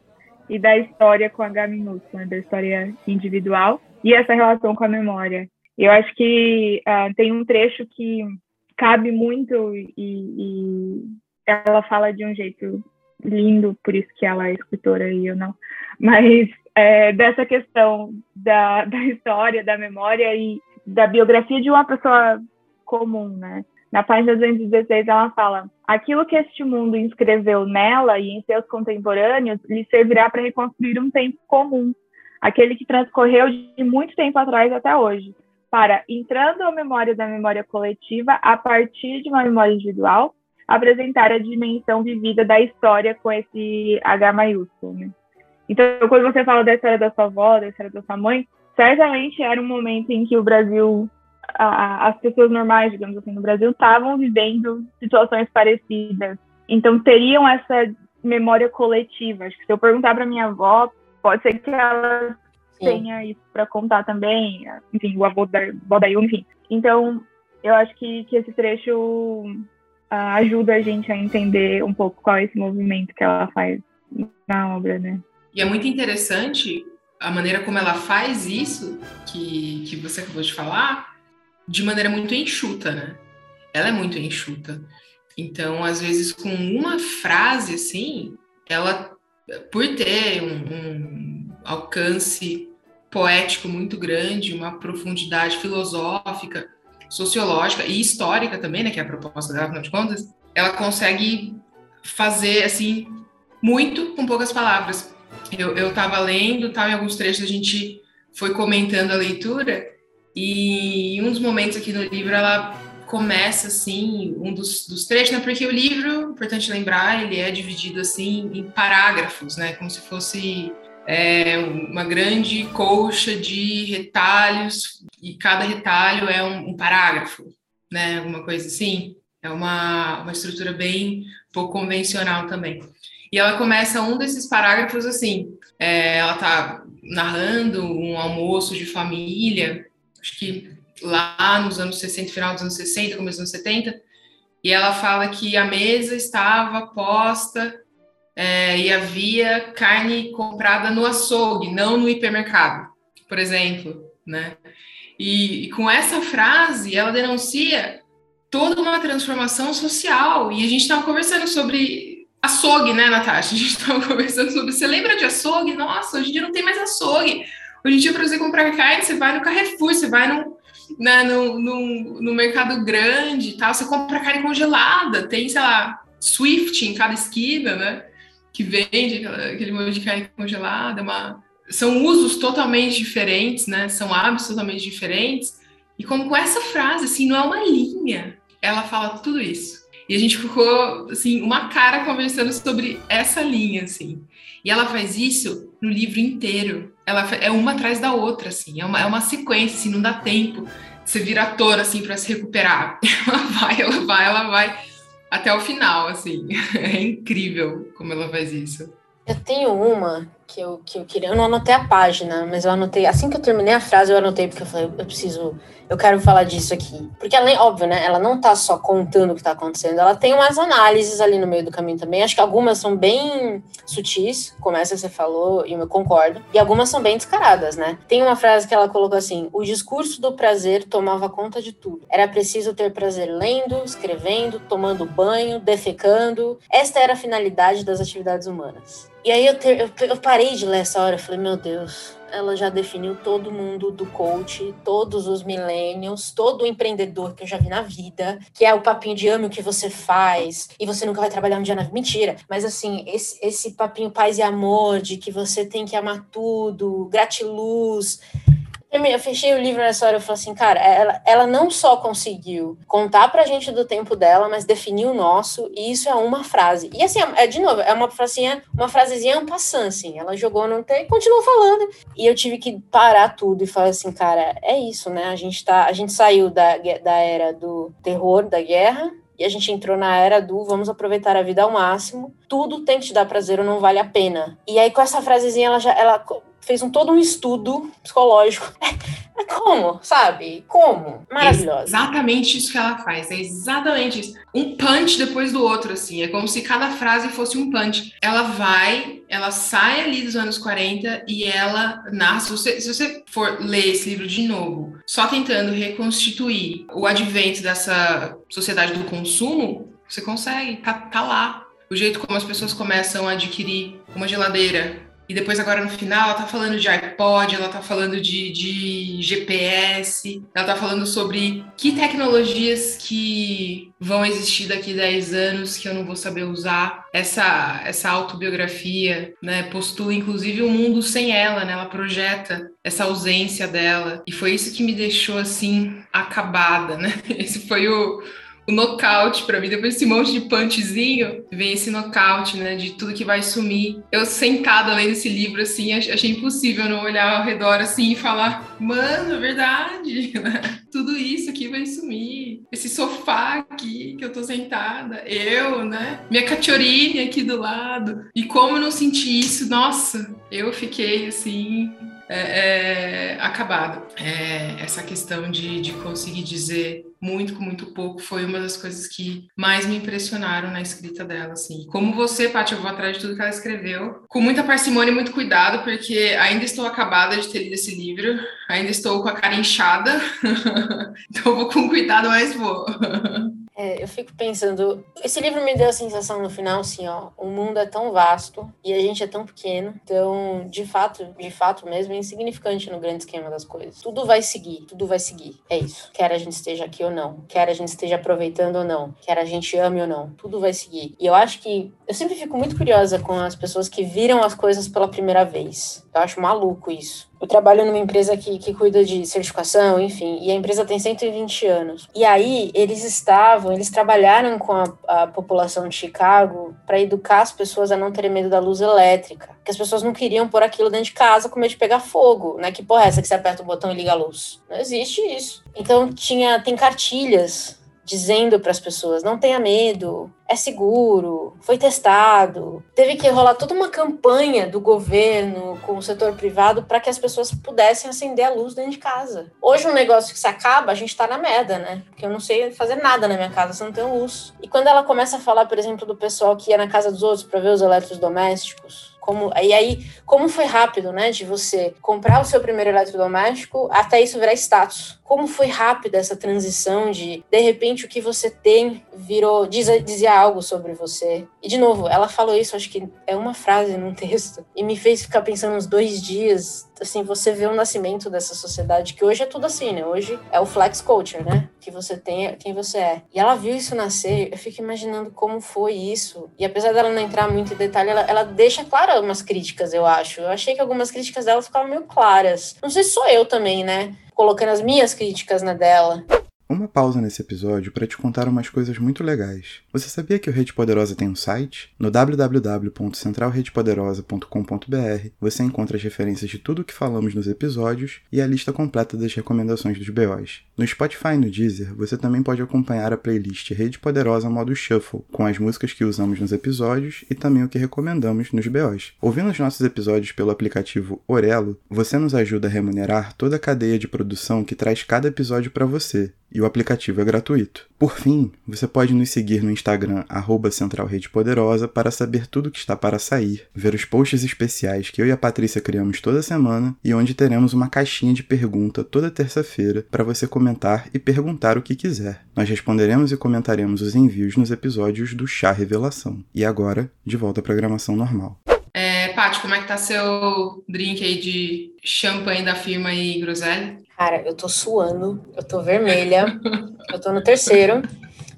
C: e da história com H minúsculo, né, da história individual e essa relação com a memória. Eu acho que uh, tem um trecho que cabe muito e, e, ela fala de um jeito lindo, por isso que ela é escritora e eu não, mas é, dessa questão da, da história, da memória e da biografia de uma pessoa comum, né? Na página 216 ela fala: aquilo que este mundo inscreveu nela e em seus contemporâneos lhe servirá para reconstruir um tempo comum, aquele que transcorreu de muito tempo atrás até hoje, para, entrando a memória da memória coletiva, a partir de uma memória individual, apresentar a dimensão vivida da história com esse H maiúsculo. Né? Então, quando você fala da história da sua avó, da história da sua mãe, certamente era um momento em que o Brasil, a, as pessoas normais, digamos assim, no Brasil, estavam vivendo situações parecidas. Então, teriam essa memória coletiva. Acho que se eu perguntar para minha avó, pode ser que ela Sim. tenha isso para contar também, enfim, o avô da, avô da Yumi, enfim. Então, eu acho que, que esse trecho uh, ajuda a gente a entender um pouco qual é esse movimento que ela faz na obra, né?
B: E é muito interessante a maneira como ela faz isso, que, que você acabou de falar, de maneira muito enxuta, né? Ela é muito enxuta. Então, às vezes, com uma frase assim, ela por ter um, um alcance poético muito grande, uma profundidade filosófica, sociológica e histórica também, né, que é a proposta dela, afinal de contas, ela consegue fazer assim muito com poucas palavras. Eu estava lendo, tal, em alguns trechos a gente foi comentando a leitura e em um dos momentos aqui no livro ela começa assim um dos, dos trechos, né? Porque o livro, importante lembrar, ele é dividido assim em parágrafos, né? Como se fosse é, uma grande colcha de retalhos e cada retalho é um, um parágrafo, né? Alguma coisa assim. É uma, uma estrutura bem pouco convencional também. E ela começa um desses parágrafos assim, é, ela está narrando um almoço de família, acho que lá nos anos 60, final dos anos 60, começo dos anos 70, e ela fala que a mesa estava posta é, e havia carne comprada no açougue, não no hipermercado, por exemplo, né? E, e com essa frase, ela denuncia toda uma transformação social. E a gente estava conversando sobre açougue, né, Natasha? A gente estava conversando sobre. Você lembra de açougue? Nossa, hoje em dia não tem mais açougue. Hoje em dia, para você comprar carne, você vai no Carrefour, você vai no, no, no, mercado grande tal, você compra carne congelada, tem, sei lá, Swift em cada esquina, né? Que vende aquele monte de carne congelada, uma... são usos totalmente diferentes, né? São hábitos totalmente diferentes. E como com essa frase, assim, não é uma linha, ela fala tudo isso. E a gente ficou, assim, uma cara conversando sobre essa linha, assim. E ela faz isso no livro inteiro. Ela é uma atrás da outra, assim. É uma, é uma sequência, assim, não dá tempo. Você vira ator, assim, para se recuperar. Ela vai, ela vai, ela vai até o final, assim. É incrível como ela faz isso.
A: Eu tenho uma que eu, que eu queria. Eu não anotei a página, mas eu anotei. Assim que eu terminei a frase, eu anotei, porque eu falei, eu preciso. Eu quero falar disso aqui. Porque além, óbvio, né? Ela não tá só contando o que tá acontecendo, ela tem umas análises ali no meio do caminho também. Acho que algumas são bem sutis, como essa você falou, e eu concordo. E algumas são bem descaradas, né? Tem uma frase que ela colocou assim: o discurso do prazer tomava conta de tudo. Era preciso ter prazer lendo, escrevendo, tomando banho, defecando. Esta era a finalidade das atividades humanas. E aí eu, eu, eu, parei de ler essa hora, falei, meu Deus, ela já definiu todo mundo do coach, todos os millennials, todo empreendedor que eu já vi na vida, que é o papinho de ame o que você faz, e você nunca vai trabalhar um dia na vida. Mentira, mas assim, esse, esse papinho paz e amor, de que você tem que amar tudo, gratiluz, eu fechei o livro nessa hora e falei assim, cara, ela, ela não só conseguiu contar pra gente do tempo dela, mas definiu o nosso, e isso é uma frase. E assim, é, de novo, é uma frasinha, uma frasezinha passando, assim. Ela jogou no e continuou falando. E eu tive que parar tudo e falar assim, cara, é isso, né? A gente tá. A gente saiu da, da era do terror, da guerra, e a gente entrou na era do vamos aproveitar a vida ao máximo. Tudo tem que te dar prazer ou não vale a pena. E aí, com essa frasezinha, ela já ela fez um, todo um estudo psicológico. É, como, sabe? Como? Maravilhosa. É
B: exatamente isso que ela faz. É exatamente isso. Um punch depois do outro, assim. É como se cada frase fosse um punch. Ela vai, ela sai ali dos anos 40 e ela nasce. Se você, se você for ler esse livro de novo, só tentando reconstituir o advento dessa sociedade do consumo, você consegue. Tá, tá lá. O jeito como as pessoas começam a adquirir uma geladeira, e depois, agora no final, ela tá falando de iPod, ela tá falando de, de GPS, ela tá falando sobre que tecnologias que vão existir daqui a 10 anos que eu não vou saber usar. Essa, essa autobiografia, né, postula inclusive um mundo sem ela, né? Ela projeta essa ausência dela. E foi isso que me deixou assim acabada, né? Esse foi o o nocaute para mim. Depois desse monte de punchzinho, vem esse nocaute, né? De tudo que vai sumir. Eu sentada lendo esse livro, assim, achei impossível não olhar ao redor assim e falar, mano, é verdade, né? Tudo isso aqui vai sumir. Esse sofá aqui que eu tô sentada, eu, né? Minha cachorrinha aqui do lado. E como eu não senti isso, nossa, eu fiquei assim é, é, acabado. É, essa questão de, de conseguir dizer muito com muito pouco foi uma das coisas que mais me impressionaram na escrita dela, assim. Como você, Paty, eu vou atrás de tudo que ela escreveu, com muita parcimônia e muito cuidado, porque ainda estou acabada de ter lido esse livro, ainda estou com a cara inchada, então vou com cuidado, mas vou.
A: É, eu fico pensando, esse livro me deu a sensação no final, assim, ó, o mundo é tão vasto e a gente é tão pequeno, então, de fato, de fato mesmo, é insignificante no grande esquema das coisas. Tudo vai seguir, tudo vai seguir. É isso. Quer a gente esteja aqui ou não, quer a gente esteja aproveitando ou não, quer a gente ame ou não, tudo vai seguir. E eu acho que eu sempre fico muito curiosa com as pessoas que viram as coisas pela primeira vez. Eu acho maluco isso. Eu trabalho numa empresa que, que cuida de certificação, enfim, e a empresa tem 120 anos. E aí, eles estavam, eles trabalharam com a, a população de Chicago para educar as pessoas a não terem medo da luz elétrica. Que as pessoas não queriam pôr aquilo dentro de casa com medo de pegar fogo, né? Que porra é essa que você aperta o botão e liga a luz? Não existe isso. Então, tinha, tem cartilhas dizendo para as pessoas: não tenha medo, é seguro, foi testado. Teve que rolar toda uma campanha do governo com o setor privado para que as pessoas pudessem acender a luz dentro de casa. Hoje, um negócio que se acaba, a gente está na merda, né? Porque eu não sei fazer nada na minha casa se não tem luz. E quando ela começa a falar, por exemplo, do pessoal que ia na casa dos outros para ver os eletrodomésticos, como, e aí, como foi rápido, né, de você comprar o seu primeiro eletrodoméstico até isso virar status. Como foi rápida essa transição de, de repente, o que você tem virou, diz, dizia algo sobre você. E, de novo, ela falou isso, acho que é uma frase num texto, e me fez ficar pensando uns dois dias assim, você vê o nascimento dessa sociedade, que hoje é tudo assim, né? Hoje é o flex culture, né? Que você tem quem você é. E ela viu isso nascer, eu fico imaginando como foi isso. E apesar dela não entrar muito em detalhe, ela, ela deixa claras umas críticas, eu acho. Eu achei que algumas críticas dela ficavam meio claras. Não sei se sou eu também, né? Colocando as minhas críticas na dela.
D: Uma pausa nesse episódio para te contar umas coisas muito legais. Você sabia que o Rede Poderosa tem um site? No www.centralredepoderosa.com.br você encontra as referências de tudo o que falamos nos episódios e a lista completa das recomendações dos BOs. No Spotify e no Deezer, você também pode acompanhar a playlist Rede Poderosa modo Shuffle, com as músicas que usamos nos episódios e também o que recomendamos nos BOs. Ouvindo os nossos episódios pelo aplicativo Orelo, você nos ajuda a remunerar toda a cadeia de produção que traz cada episódio para você e o aplicativo é gratuito. Por fim, você pode nos seguir no Instagram @centralredepoderosa para saber tudo que está para sair, ver os posts especiais que eu e a Patrícia criamos toda semana e onde teremos uma caixinha de pergunta toda terça-feira para você comentar e perguntar o que quiser. Nós responderemos e comentaremos os envios nos episódios do Chá Revelação. E agora, de volta à programação normal.
B: Paty, como é que tá seu drink aí de champanhe da firma e groselha?
A: Cara, eu tô suando, eu tô vermelha, eu tô no terceiro.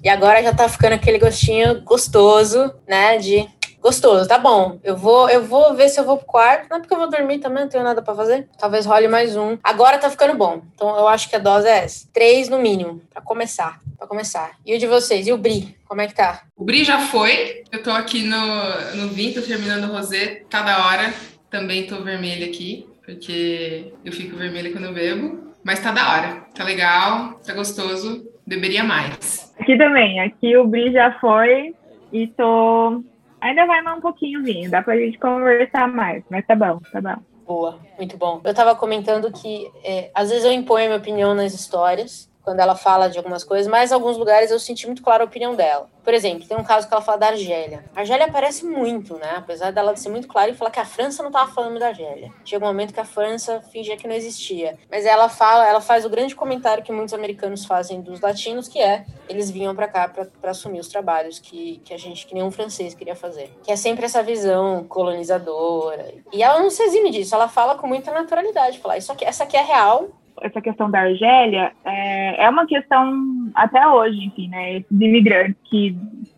A: E agora já tá ficando aquele gostinho gostoso, né? De gostoso, tá bom. Eu vou, eu vou ver se eu vou pro quarto. Não é porque eu vou dormir também, não tenho nada para fazer. Talvez role mais um. Agora tá ficando bom. Então eu acho que a dose é essa. Três no mínimo, para começar. para começar. E o de vocês? E o Bri? Como é que tá?
B: O Bri já foi. Eu tô aqui no, no vinho, tô terminando o rosé. Tá da hora. Também tô vermelha aqui, porque eu fico vermelha quando eu bebo. Mas tá da hora, tá legal, tá gostoso, beberia mais.
C: Aqui também, aqui o Bri já foi e tô. Ainda vai mais um pouquinho vinho, dá pra gente conversar mais, mas tá bom, tá bom.
A: Boa, muito bom. Eu tava comentando que é, às vezes eu imponho minha opinião nas histórias, quando ela fala de algumas coisas, mas em alguns lugares eu senti muito clara a opinião dela. Por exemplo, tem um caso que ela fala da Argélia. A Argélia aparece muito, né? Apesar dela ser muito clara e falar que a França não estava falando da Argélia. Chega um momento que a França fingia que não existia. Mas ela fala, ela faz o grande comentário que muitos americanos fazem dos latinos, que é eles vinham para cá para assumir os trabalhos que, que a gente, que nenhum francês queria fazer. Que é sempre essa visão colonizadora. E ela não se exime disso, ela fala com muita naturalidade. Falar, isso aqui, essa aqui é real,
C: essa questão da Argélia é, é uma questão até hoje, enfim, né? Esses imigrantes que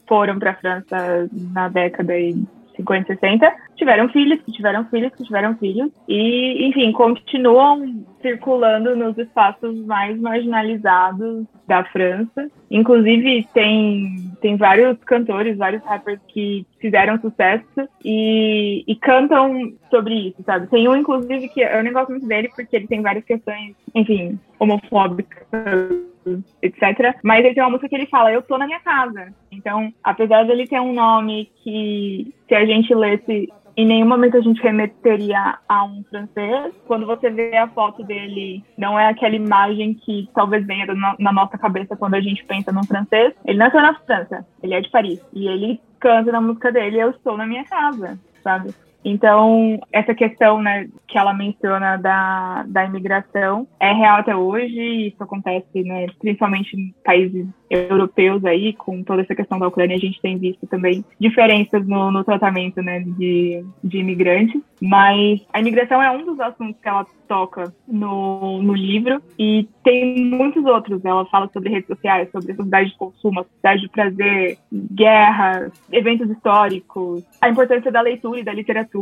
C: foram para a França na década de 50, 60, tiveram filhos, que tiveram filhos, que tiveram filhos, e, enfim, continuam circulando nos espaços mais marginalizados da França. Inclusive, tem, tem vários cantores, vários rappers que fizeram sucesso e, e cantam sobre isso, sabe? Tem um, inclusive, que eu nem gosto muito dele porque ele tem várias questões, enfim, homofóbicas etc. Mas ele tem uma música que ele fala, eu tô na minha casa. Então, apesar dele ter um nome que, se a gente lesse, em nenhum momento a gente remeteria a um francês. Quando você vê a foto dele, não é aquela imagem que talvez venha na nossa cabeça quando a gente pensa num francês. Ele nasceu na França, ele é de Paris. E ele canta na música dele, eu estou na minha casa, sabe? Então, essa questão né, que ela menciona da, da imigração é real até hoje, isso acontece né, principalmente em países europeus aí, com toda essa questão da Ucrânia, a gente tem visto também diferenças no, no tratamento né, de, de imigrantes, mas a imigração é um dos assuntos que ela toca no, no livro e tem muitos outros. Ela fala sobre redes sociais, sobre a sociedade de consumo, a sociedade de prazer, guerra, eventos históricos, a importância da leitura e da literatura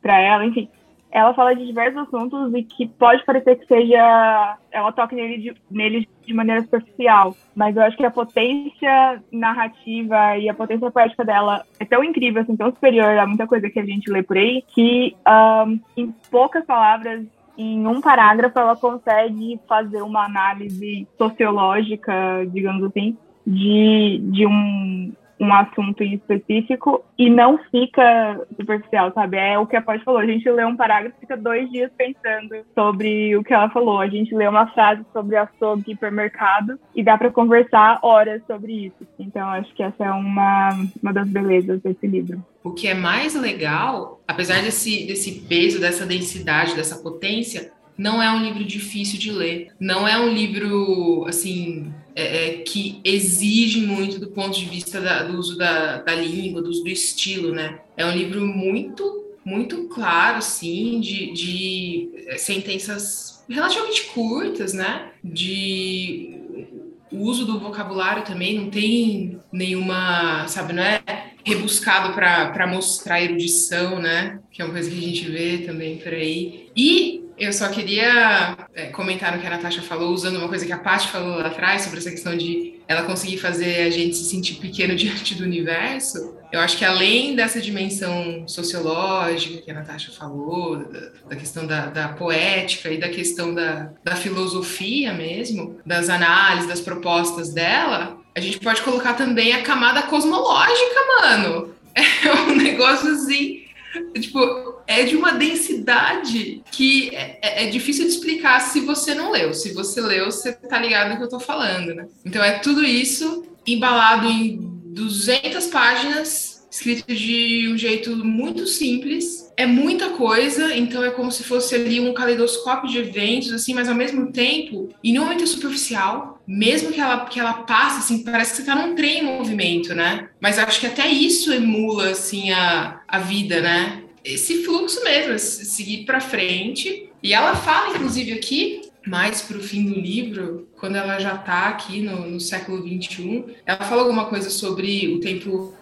C: para ela, enfim ela fala de diversos assuntos e que pode parecer que seja. Ela toca nele de, nele de maneira superficial, mas eu acho que a potência narrativa e a potência poética dela é tão incrível, assim, tão superior a muita coisa que a gente lê por aí, que um, em poucas palavras em um parágrafo ela consegue fazer uma análise sociológica, digamos assim, de, de um, um assunto em específico e não fica superficial, sabe? É o que a Paty falou. A gente lê um parágrafo e fica dois dias pensando sobre o que ela falou. A gente lê uma frase sobre açougue hipermercado e dá para conversar horas sobre isso. Então, acho que essa é uma, uma das belezas desse livro.
B: O que é mais legal, apesar desse, desse peso, dessa densidade, dessa potência, não é um livro difícil de ler. Não é um livro, assim, é, é, que exige muito do ponto de vista da, do uso da, da língua, do uso do estilo, né? É um livro muito, muito claro, assim, de, de é, sentenças relativamente curtas, né? De uso do vocabulário também, não tem nenhuma, sabe, não é rebuscado para mostrar erudição, né? Que é uma coisa que a gente vê também por aí. E eu só queria é, comentar no que a Natasha falou, usando uma coisa que a Paty falou lá atrás, sobre essa questão de ela conseguir fazer a gente se sentir pequeno diante do universo. Eu acho que além dessa dimensão sociológica que a Natasha falou, da, da questão da, da, poética e da questão da, da filosofia mesmo, das análises, das propostas dela, a gente pode colocar também a camada cosmológica, mano. É um negócio assim tipo, é de uma densidade que é, é, é, difícil de explicar se você não leu. Se você leu, você tá ligado no que eu tô falando, né? Então é tudo isso embalado em 200 páginas, escrito de um jeito muito simples. É muita coisa, então é como se fosse ali um caleidoscópio de eventos, assim, mas ao mesmo tempo, e não muito superficial, mesmo que ela, que ela passe, assim, parece que você tá num trem em movimento, né? Mas acho que até isso emula, assim, a, a vida, né? Esse fluxo mesmo, seguir para frente. E ela fala, inclusive, aqui, mais para o fim do livro, quando ela já está aqui no, no século XXI, ela fala alguma coisa sobre o tempo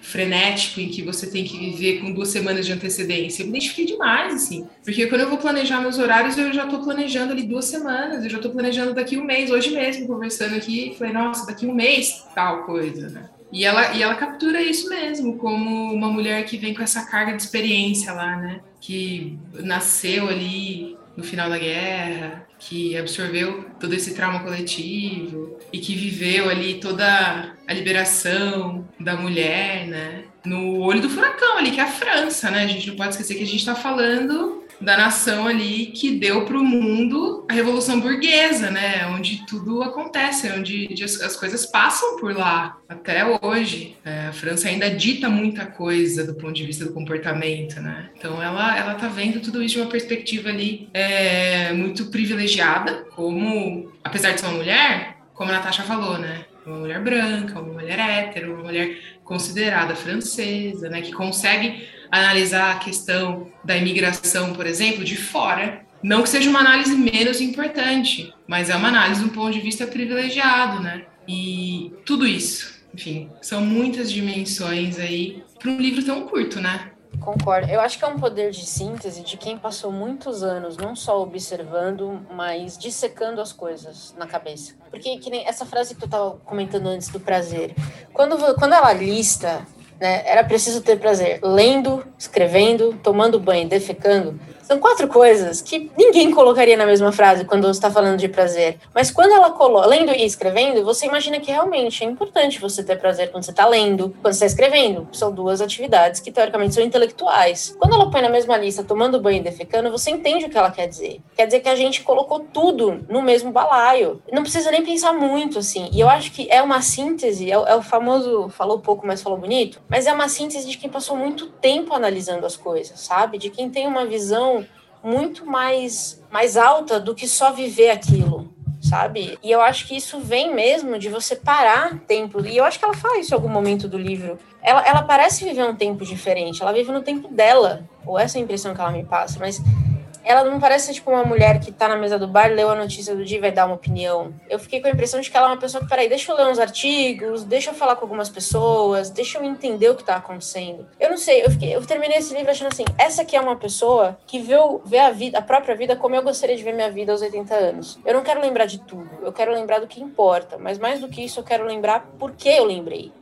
B: frenético em que você tem que viver com duas semanas de antecedência. Eu me identifiquei demais, assim. Porque quando eu vou planejar meus horários, eu já estou planejando ali duas semanas, eu já estou planejando daqui um mês, hoje mesmo, conversando aqui, falei, nossa, daqui um mês, tal coisa, né? E ela, e ela captura isso mesmo, como uma mulher que vem com essa carga de experiência lá, né? Que nasceu ali no final da guerra, que absorveu todo esse trauma coletivo e que viveu ali toda a liberação da mulher, né? No olho do furacão ali, que é a França, né? A gente não pode esquecer que a gente está falando da nação ali que deu para o mundo a revolução burguesa, né? Onde tudo acontece, onde as coisas passam por lá até hoje. É, a França ainda dita muita coisa do ponto de vista do comportamento, né? Então ela ela tá vendo tudo isso de uma perspectiva ali é, muito privilegiada, como apesar de ser uma mulher, como a Natasha falou, né? Uma mulher branca, uma mulher hétero, uma mulher considerada francesa, né? Que consegue analisar a questão da imigração, por exemplo, de fora. Não que seja uma análise menos importante, mas é uma análise de um ponto de vista privilegiado, né? E tudo isso, enfim, são muitas dimensões aí para um livro tão curto, né?
A: Concordo. Eu acho que é um poder de síntese de quem passou muitos anos não só observando, mas dissecando as coisas na cabeça. Porque que nem essa frase que tu estava comentando antes do prazer. Quando, quando ela lista né? Era preciso ter prazer lendo, escrevendo, tomando banho, defecando. São quatro coisas que ninguém colocaria na mesma frase quando você está falando de prazer. Mas quando ela coloca, lendo e escrevendo, você imagina que realmente é importante você ter prazer quando você está lendo, quando você está escrevendo. São duas atividades que teoricamente são intelectuais. Quando ela põe na mesma lista tomando banho e defecando, você entende o que ela quer dizer. Quer dizer que a gente colocou tudo no mesmo balaio. Não precisa nem pensar muito, assim. E eu acho que é uma síntese, é, é o famoso falou pouco, mas falou bonito, mas é uma síntese de quem passou muito tempo analisando as coisas, sabe? De quem tem uma visão muito mais, mais alta do que só viver aquilo, sabe? E eu acho que isso vem mesmo de você parar tempo. E eu acho que ela faz isso em algum momento do livro. Ela, ela parece viver um tempo diferente, ela vive no tempo dela, ou essa é a impressão que ela me passa, mas ela não parece tipo uma mulher que tá na mesa do bar, leu a notícia do dia e vai dar uma opinião. Eu fiquei com a impressão de que ela é uma pessoa que, peraí, deixa eu ler uns artigos, deixa eu falar com algumas pessoas, deixa eu entender o que tá acontecendo. Eu não sei, eu, fiquei, eu terminei esse livro achando assim, essa aqui é uma pessoa que vê, vê a vida, a própria vida como eu gostaria de ver minha vida aos 80 anos. Eu não quero lembrar de tudo, eu quero lembrar do que importa, mas mais do que isso, eu quero lembrar por que eu lembrei.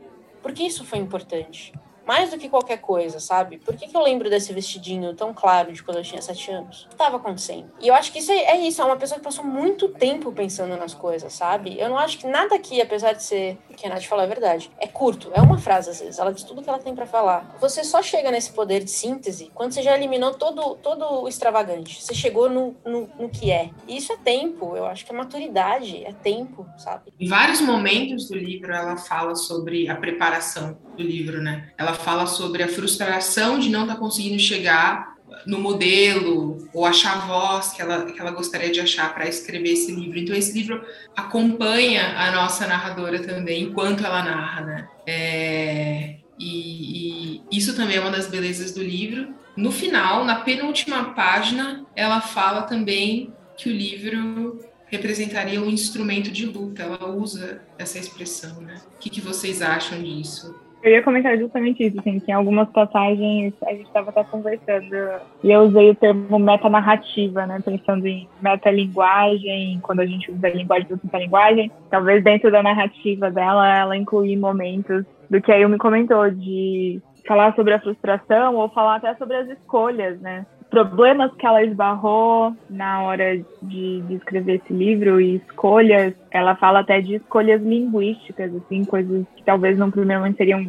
A: Por que isso foi importante? Mais do que qualquer coisa, sabe? Por que, que eu lembro desse vestidinho tão claro de quando eu tinha sete anos? O que estava acontecendo? E eu acho que isso é, é, isso, é uma pessoa que passou muito tempo pensando nas coisas, sabe? Eu não acho que nada aqui, apesar de ser, que a Nath falou é verdade, é curto, é uma frase às vezes, ela diz tudo que ela tem para falar. Você só chega nesse poder de síntese quando você já eliminou todo, todo o extravagante, você chegou no, no, no que é. E isso é tempo, eu acho que é maturidade, é tempo, sabe?
B: Em vários momentos do livro ela fala sobre a preparação do livro, né? Ela fala sobre a frustração de não estar tá conseguindo chegar no modelo ou achar a voz que ela, que ela gostaria de achar para escrever esse livro. Então, esse livro acompanha a nossa narradora também enquanto ela narra, né? É, e, e isso também é uma das belezas do livro. No final, na penúltima página, ela fala também que o livro representaria um instrumento de luta. Ela usa essa expressão, né? O que, que vocês acham disso?
C: Eu ia comentar justamente isso, assim, que em algumas passagens a gente estava até conversando e eu usei o termo metanarrativa, né, pensando em metalinguagem, quando a gente usa a linguagem do metalinguagem, talvez dentro da narrativa dela ela incluir momentos do que a Yumi comentou, de falar sobre a frustração ou falar até sobre as escolhas, né, problemas que ela esbarrou na hora de, de, escrever esse livro e escolhas. Ela fala até de escolhas linguísticas, assim, coisas que talvez no primeiro momento seriam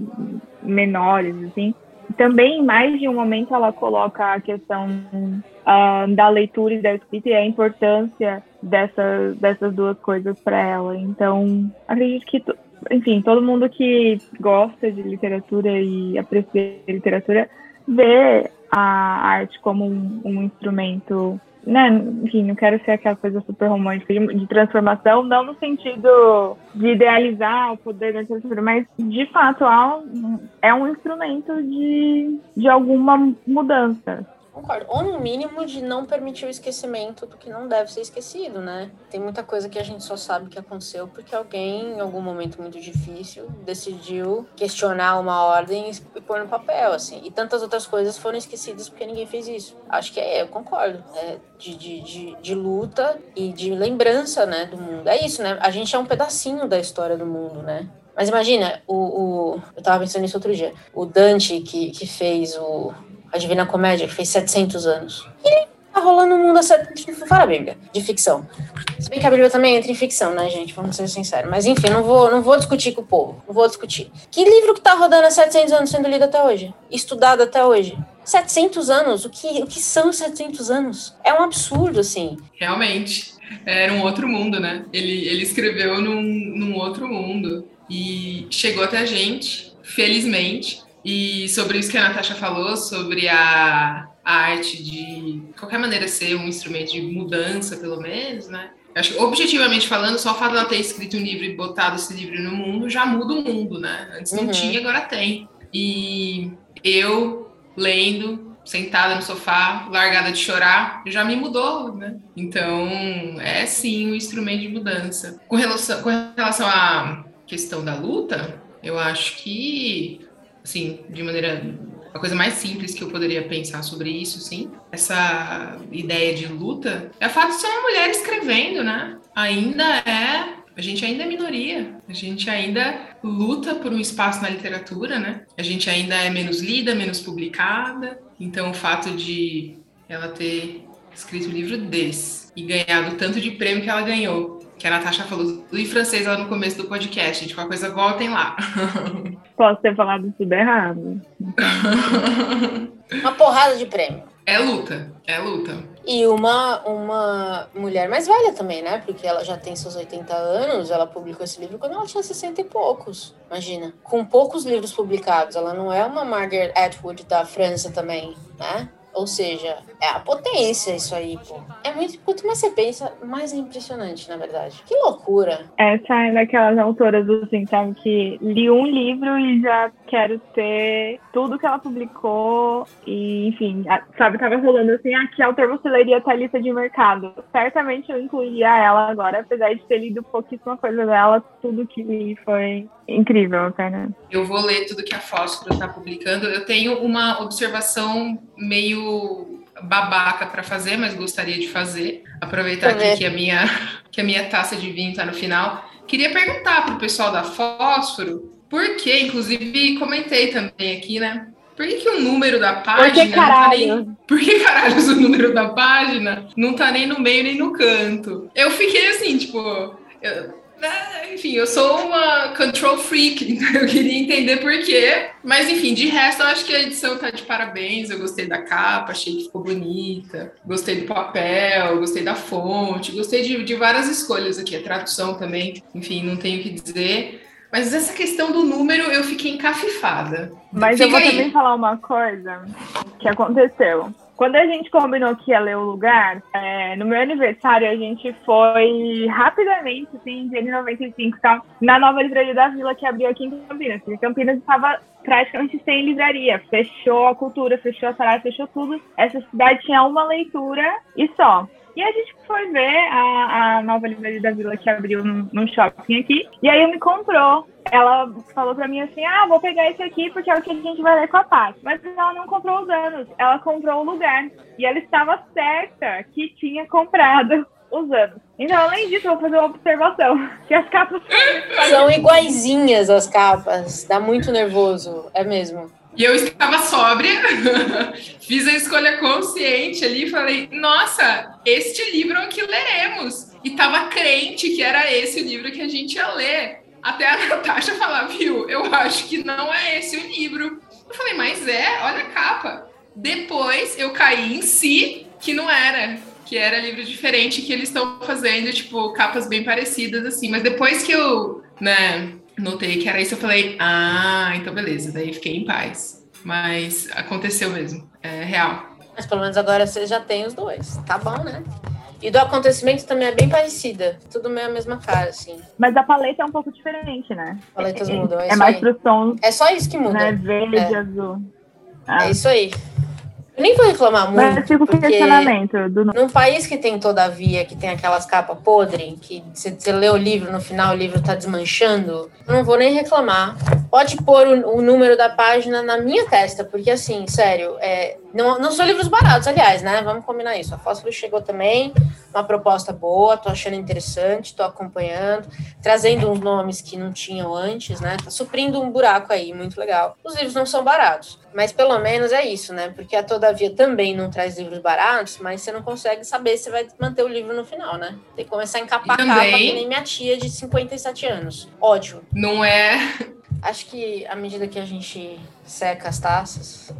C: menores, assim. Também, em mais de um momento, ela coloca a questão uh, da leitura e da escrita e a importância dessas, dessas duas coisas para ela. Então, acredito que, enfim, todo mundo que gosta de literatura e aprecia literatura vê a arte como um, um instrumento né, enfim, não quero ser aquela coisa super romântica de, de, transformação, não no sentido de idealizar o poder da literatura, mas de fato é um instrumento de, de alguma mudança.
A: Concordo. Ou no mínimo de não permitir o esquecimento do que não deve ser esquecido, né? Tem muita coisa que a gente só sabe que aconteceu porque alguém, em algum momento muito difícil, decidiu questionar uma ordem e pôr no papel, assim. E tantas outras coisas foram esquecidas porque ninguém fez isso. Acho que é, eu concordo. É de, de, de, de luta e de lembrança, né, do mundo. É isso, né? A gente é um pedacinho da história do mundo, né? Mas imagina, o, o, eu tava pensando nisso outro dia. O Dante, que, que fez o, a Divina Comédia, que fez 700 anos. E tá rolando um mundo fora a Bíblia, de ficção. Se bem que a Bíblia também entra em ficção, né, gente? Vamos ser sinceros. Mas enfim, não vou, não vou discutir com o povo. Não vou discutir. Que livro que tá rodando há 700 anos sendo lido até hoje? Estudado até hoje? 700 anos? O que, o que são 700 anos? É um absurdo, assim.
B: Realmente. Era um outro mundo, né? Ele, ele escreveu num, num outro mundo. E chegou até a gente, felizmente. E sobre isso que a Natasha falou, sobre a, a arte de, de qualquer maneira, ser um instrumento de mudança, pelo menos, né? Acho que, objetivamente falando, só o fato de ela ter escrito um livro e botado esse livro no mundo já muda o mundo, né? Antes não uhum. tinha, agora tem. E eu, lendo, sentada no sofá, largada de chorar, já me mudou, né? Então, é sim um instrumento de mudança. Com relação, com relação à questão da luta, eu acho que assim, de maneira a coisa mais simples que eu poderia pensar sobre isso, sim, essa ideia de luta, é o fato de ser uma mulher escrevendo, né? Ainda é a gente ainda é minoria, a gente ainda luta por um espaço na literatura, né? A gente ainda é menos lida, menos publicada. Então, o fato de ela ter escrito um livro desse e ganhado tanto de prêmio que ela ganhou. Que a Natasha falou em francês lá no começo do podcast. Gente, qualquer coisa, voltem lá.
C: Posso ter falado tudo errado.
A: Uma porrada de prêmio.
B: É luta, é luta.
A: E uma, uma mulher mais velha também, né? Porque ela já tem seus 80 anos, ela publicou esse livro quando ela tinha 60 e poucos. Imagina. Com poucos livros publicados. Ela não é uma Margaret Atwood da França também, né? Ou seja, é a potência isso aí, pô. É muito. Quanto mais você pensa, mais é impressionante, na verdade. Que loucura.
C: Essa é daquelas autoras, assim, sabe, que li um livro e já quero ter tudo que ela publicou. E, enfim, sabe, tava rolando assim, ah, que autor você leria até a lista de mercado? Certamente eu incluiria ela agora, apesar de ter lido pouquíssima coisa dela, tudo que li foi incrível, né?
B: Eu vou ler tudo que a Fósforo está publicando. Eu tenho uma observação meio babaca para fazer, mas gostaria de fazer. Aproveitar aqui que a minha que a minha taça de vinho está no final. Queria perguntar para o pessoal da Fósforo, por que, inclusive comentei também aqui, né? Por que, que o número da página. Por que
C: caralho? Tá
B: nem... Por que caralho o número da página não tá nem no meio nem no canto? Eu fiquei assim, tipo. Eu né, enfim, eu sou uma control freak, então eu queria entender por quê. Mas, enfim, de resto, eu acho que a edição tá de parabéns. Eu gostei da capa, achei que ficou bonita. Gostei do papel, gostei da fonte, gostei de, de várias escolhas aqui. A tradução também, enfim, não tenho o que dizer. Mas essa questão do número eu fiquei encafifada.
C: Mas
B: Fica
C: eu vou
B: aí.
C: também falar uma coisa que aconteceu. Quando a gente combinou que ia ler o lugar, é, no meu aniversário a gente foi rapidamente, assim, em 95, tá? na nova livraria da Vila que abriu aqui em Campinas. Porque Campinas estava praticamente sem livraria. Fechou a cultura, fechou a saraya, fechou tudo. Essa cidade tinha uma leitura e só. E a gente foi ver a, a nova livraria da Vila que abriu num, shopping aqui. E aí me comprou ela falou pra mim assim: ah, vou pegar esse aqui porque é o que a gente vai ler com a Paty. Mas ela não comprou os anos, ela comprou o lugar. E ela estava certa que tinha comprado os anos. Então, além disso, eu vou fazer uma observação: que as capas
A: são iguaizinhas as capas. Dá muito nervoso, é mesmo.
B: E eu estava sóbria, fiz a escolha consciente ali e falei: nossa, este livro é o que leremos. E estava crente que era esse o livro que a gente ia ler. Até a Natasha falar, viu, eu acho que não é esse o livro. Eu falei, mas é, olha a capa. Depois eu caí em si que não era, que era livro diferente, que eles estão fazendo, tipo, capas bem parecidas, assim. Mas depois que eu, né, notei que era isso, eu falei, ah, então beleza, daí fiquei em paz. Mas aconteceu mesmo, é real.
A: Mas pelo menos agora você já tem os dois, tá bom, né? E do acontecimento também é bem parecida. Tudo meio a mesma cara, assim.
C: Mas a paleta é um pouco diferente, né?
A: Paletas é, mudam. É,
C: é mais aí. pro tom.
A: É só isso que muda.
C: Né? Verde,
A: é.
C: azul.
A: Ah. É isso aí. Eu nem vou reclamar muito.
C: Mas fica o questionamento. Do...
A: Num país que tem todavia, que tem aquelas capas podres, que você, lê o livro, no final o livro tá desmanchando, eu não vou nem reclamar. Pode pôr o, o número da página na minha testa, porque assim, sério, é, não, não são livros baratos, aliás, né? Vamos combinar isso. A Fósforo chegou também, uma proposta boa, tô achando interessante, tô acompanhando, trazendo uns nomes que não tinham antes, né? Tá suprindo um buraco aí, muito legal. Os livros não são baratos, mas pelo menos é isso, né? Porque a Todavia também não traz livros baratos, mas você não consegue saber se vai manter o livro no final, né? Tem que começar a encapar a capa que nem minha tia de 57 anos. Ódio.
B: Não é.
A: Acho que à medida que a gente seca as taças,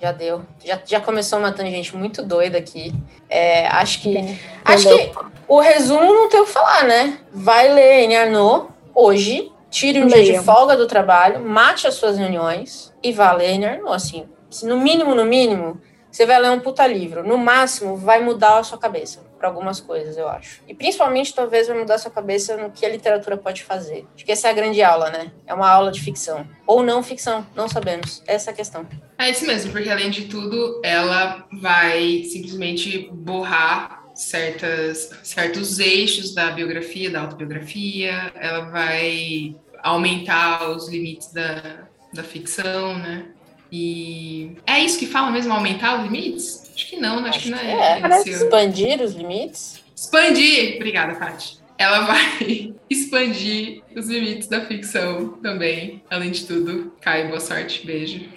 A: já deu. Já, já começou uma tangente muito doida aqui. É, acho que. Acho que o resumo não tem o que falar, né? Vai ler em Arnaud hoje, tire um Leia. dia de folga do trabalho, mate as suas reuniões e vá ler em Arnaud. Assim, no mínimo, no mínimo, você vai ler um puta livro. No máximo, vai mudar a sua cabeça para algumas coisas, eu acho. E principalmente, talvez, vai mudar a sua cabeça no que a literatura pode fazer. Acho que essa é a grande aula, né? É uma aula de ficção. Ou não ficção, não sabemos. Essa é a questão.
B: É isso mesmo, porque além de tudo, ela vai simplesmente borrar certas, certos eixos da biografia, da autobiografia, ela vai aumentar os limites da, da ficção, né? E é isso que fala mesmo, aumentar os limites? Acho que não, né? acho, acho que não é.
A: é. Expandir os limites?
B: Expandir! Obrigada, Paty. Ela vai expandir os limites da ficção também. Além de tudo, Caio, boa sorte, beijo.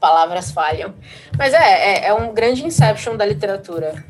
A: palavras falham. Mas é, é, é um grande inception da literatura.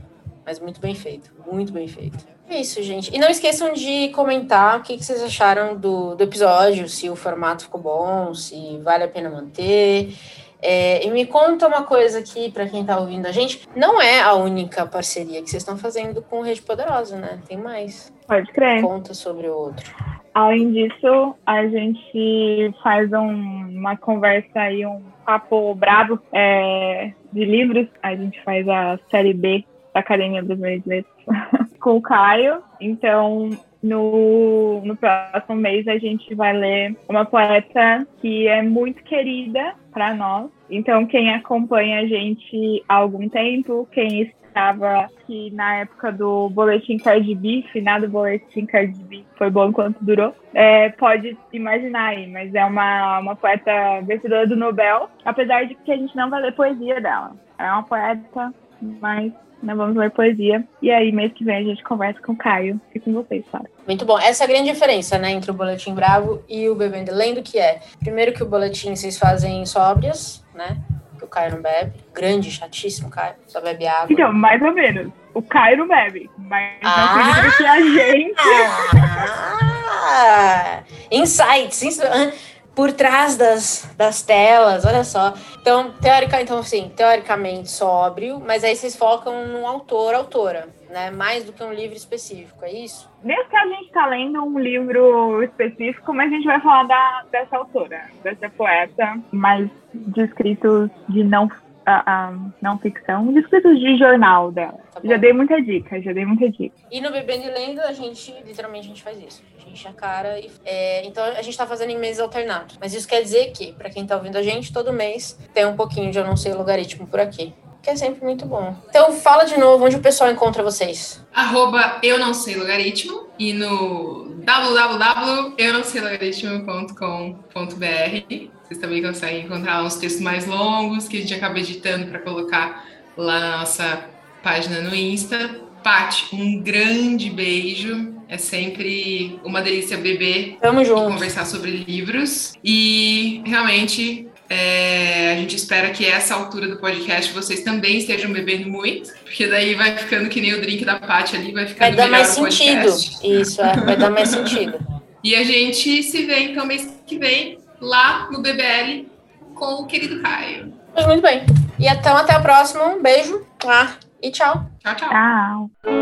A: Mas muito bem feito, muito bem feito. É isso, gente. E não esqueçam de comentar o que, que vocês acharam do, do episódio, se o formato ficou bom, se vale a pena manter. É, e me conta uma coisa aqui, para quem está ouvindo a gente, não é a única parceria que vocês estão fazendo com Rede Poderosa, né? Tem mais.
C: Pode crer.
A: Conta sobre o outro.
C: Além disso, a gente faz um, uma conversa aí, um papo bravo é, de livros. A gente faz a série B da Academia dos Letras com o Caio. Então, no, no próximo mês, a gente vai ler uma poeta que é muito querida para nós. Então, quem acompanha a gente há algum tempo, quem estava aqui na época do Boletim Cardi B, finado Boletim Cardi B, foi bom enquanto durou, é, pode imaginar aí, mas é uma, uma poeta vencedora do Nobel, apesar de que a gente não vai ler poesia dela. É uma poeta, mas não vamos ler poesia. E aí, mês que vem, a gente conversa com o Caio e com vocês, claro.
A: Muito bom. Essa é a grande diferença, né, entre o Boletim Bravo e o Bebendo Lendo, que é, primeiro que o Boletim vocês fazem sóbrias, né, que o Caio não bebe. Grande, chatíssimo, Caio, só bebe água.
C: Então, mais ou menos. O Caio não bebe, mas ah, não que a gente...
A: Ah, insights, insights por trás das, das telas, olha só. Então, teórica, então, assim, teoricamente sóbrio, mas aí vocês focam no autor, autora, né? Mais do que um livro específico, é isso?
C: Desde que a gente está lendo um livro específico, mas a gente vai falar da, dessa autora, dessa poeta, mais de escritos de não a, a não ficção, escritos de jornal dela. Tá já dei muita dica, já dei muita dica.
A: E no Bebendo e Lendo, a gente, literalmente, a gente faz isso. A gente a cara e... É, então, a gente tá fazendo em meses alternados. Mas isso quer dizer que, para quem tá ouvindo a gente, todo mês tem um pouquinho de Eu Não Sei Logaritmo por aqui. Que é sempre muito bom. Então, fala de novo onde o pessoal encontra vocês.
B: Arroba Eu Não Sei Logaritmo e no www.eunosseilogaritmo.com.br vocês também conseguem encontrar uns textos mais longos que a gente acaba editando para colocar lá na nossa página no Insta. Pati, um grande beijo. É sempre uma delícia beber
A: Tamo junto.
B: e conversar sobre livros. E realmente é, a gente espera que essa altura do podcast vocês também estejam bebendo muito, porque daí vai ficando que nem o drink da Paty ali, vai ficando
A: vai dar mais sentido. Isso, é, vai dar mais sentido.
B: E a gente se vê então mês que vem lá no BBL com o querido Caio.
A: Muito bem. E então até a próxima. Um beijo. Ah, e tchau.
B: Tchau, tchau.
C: Tchau.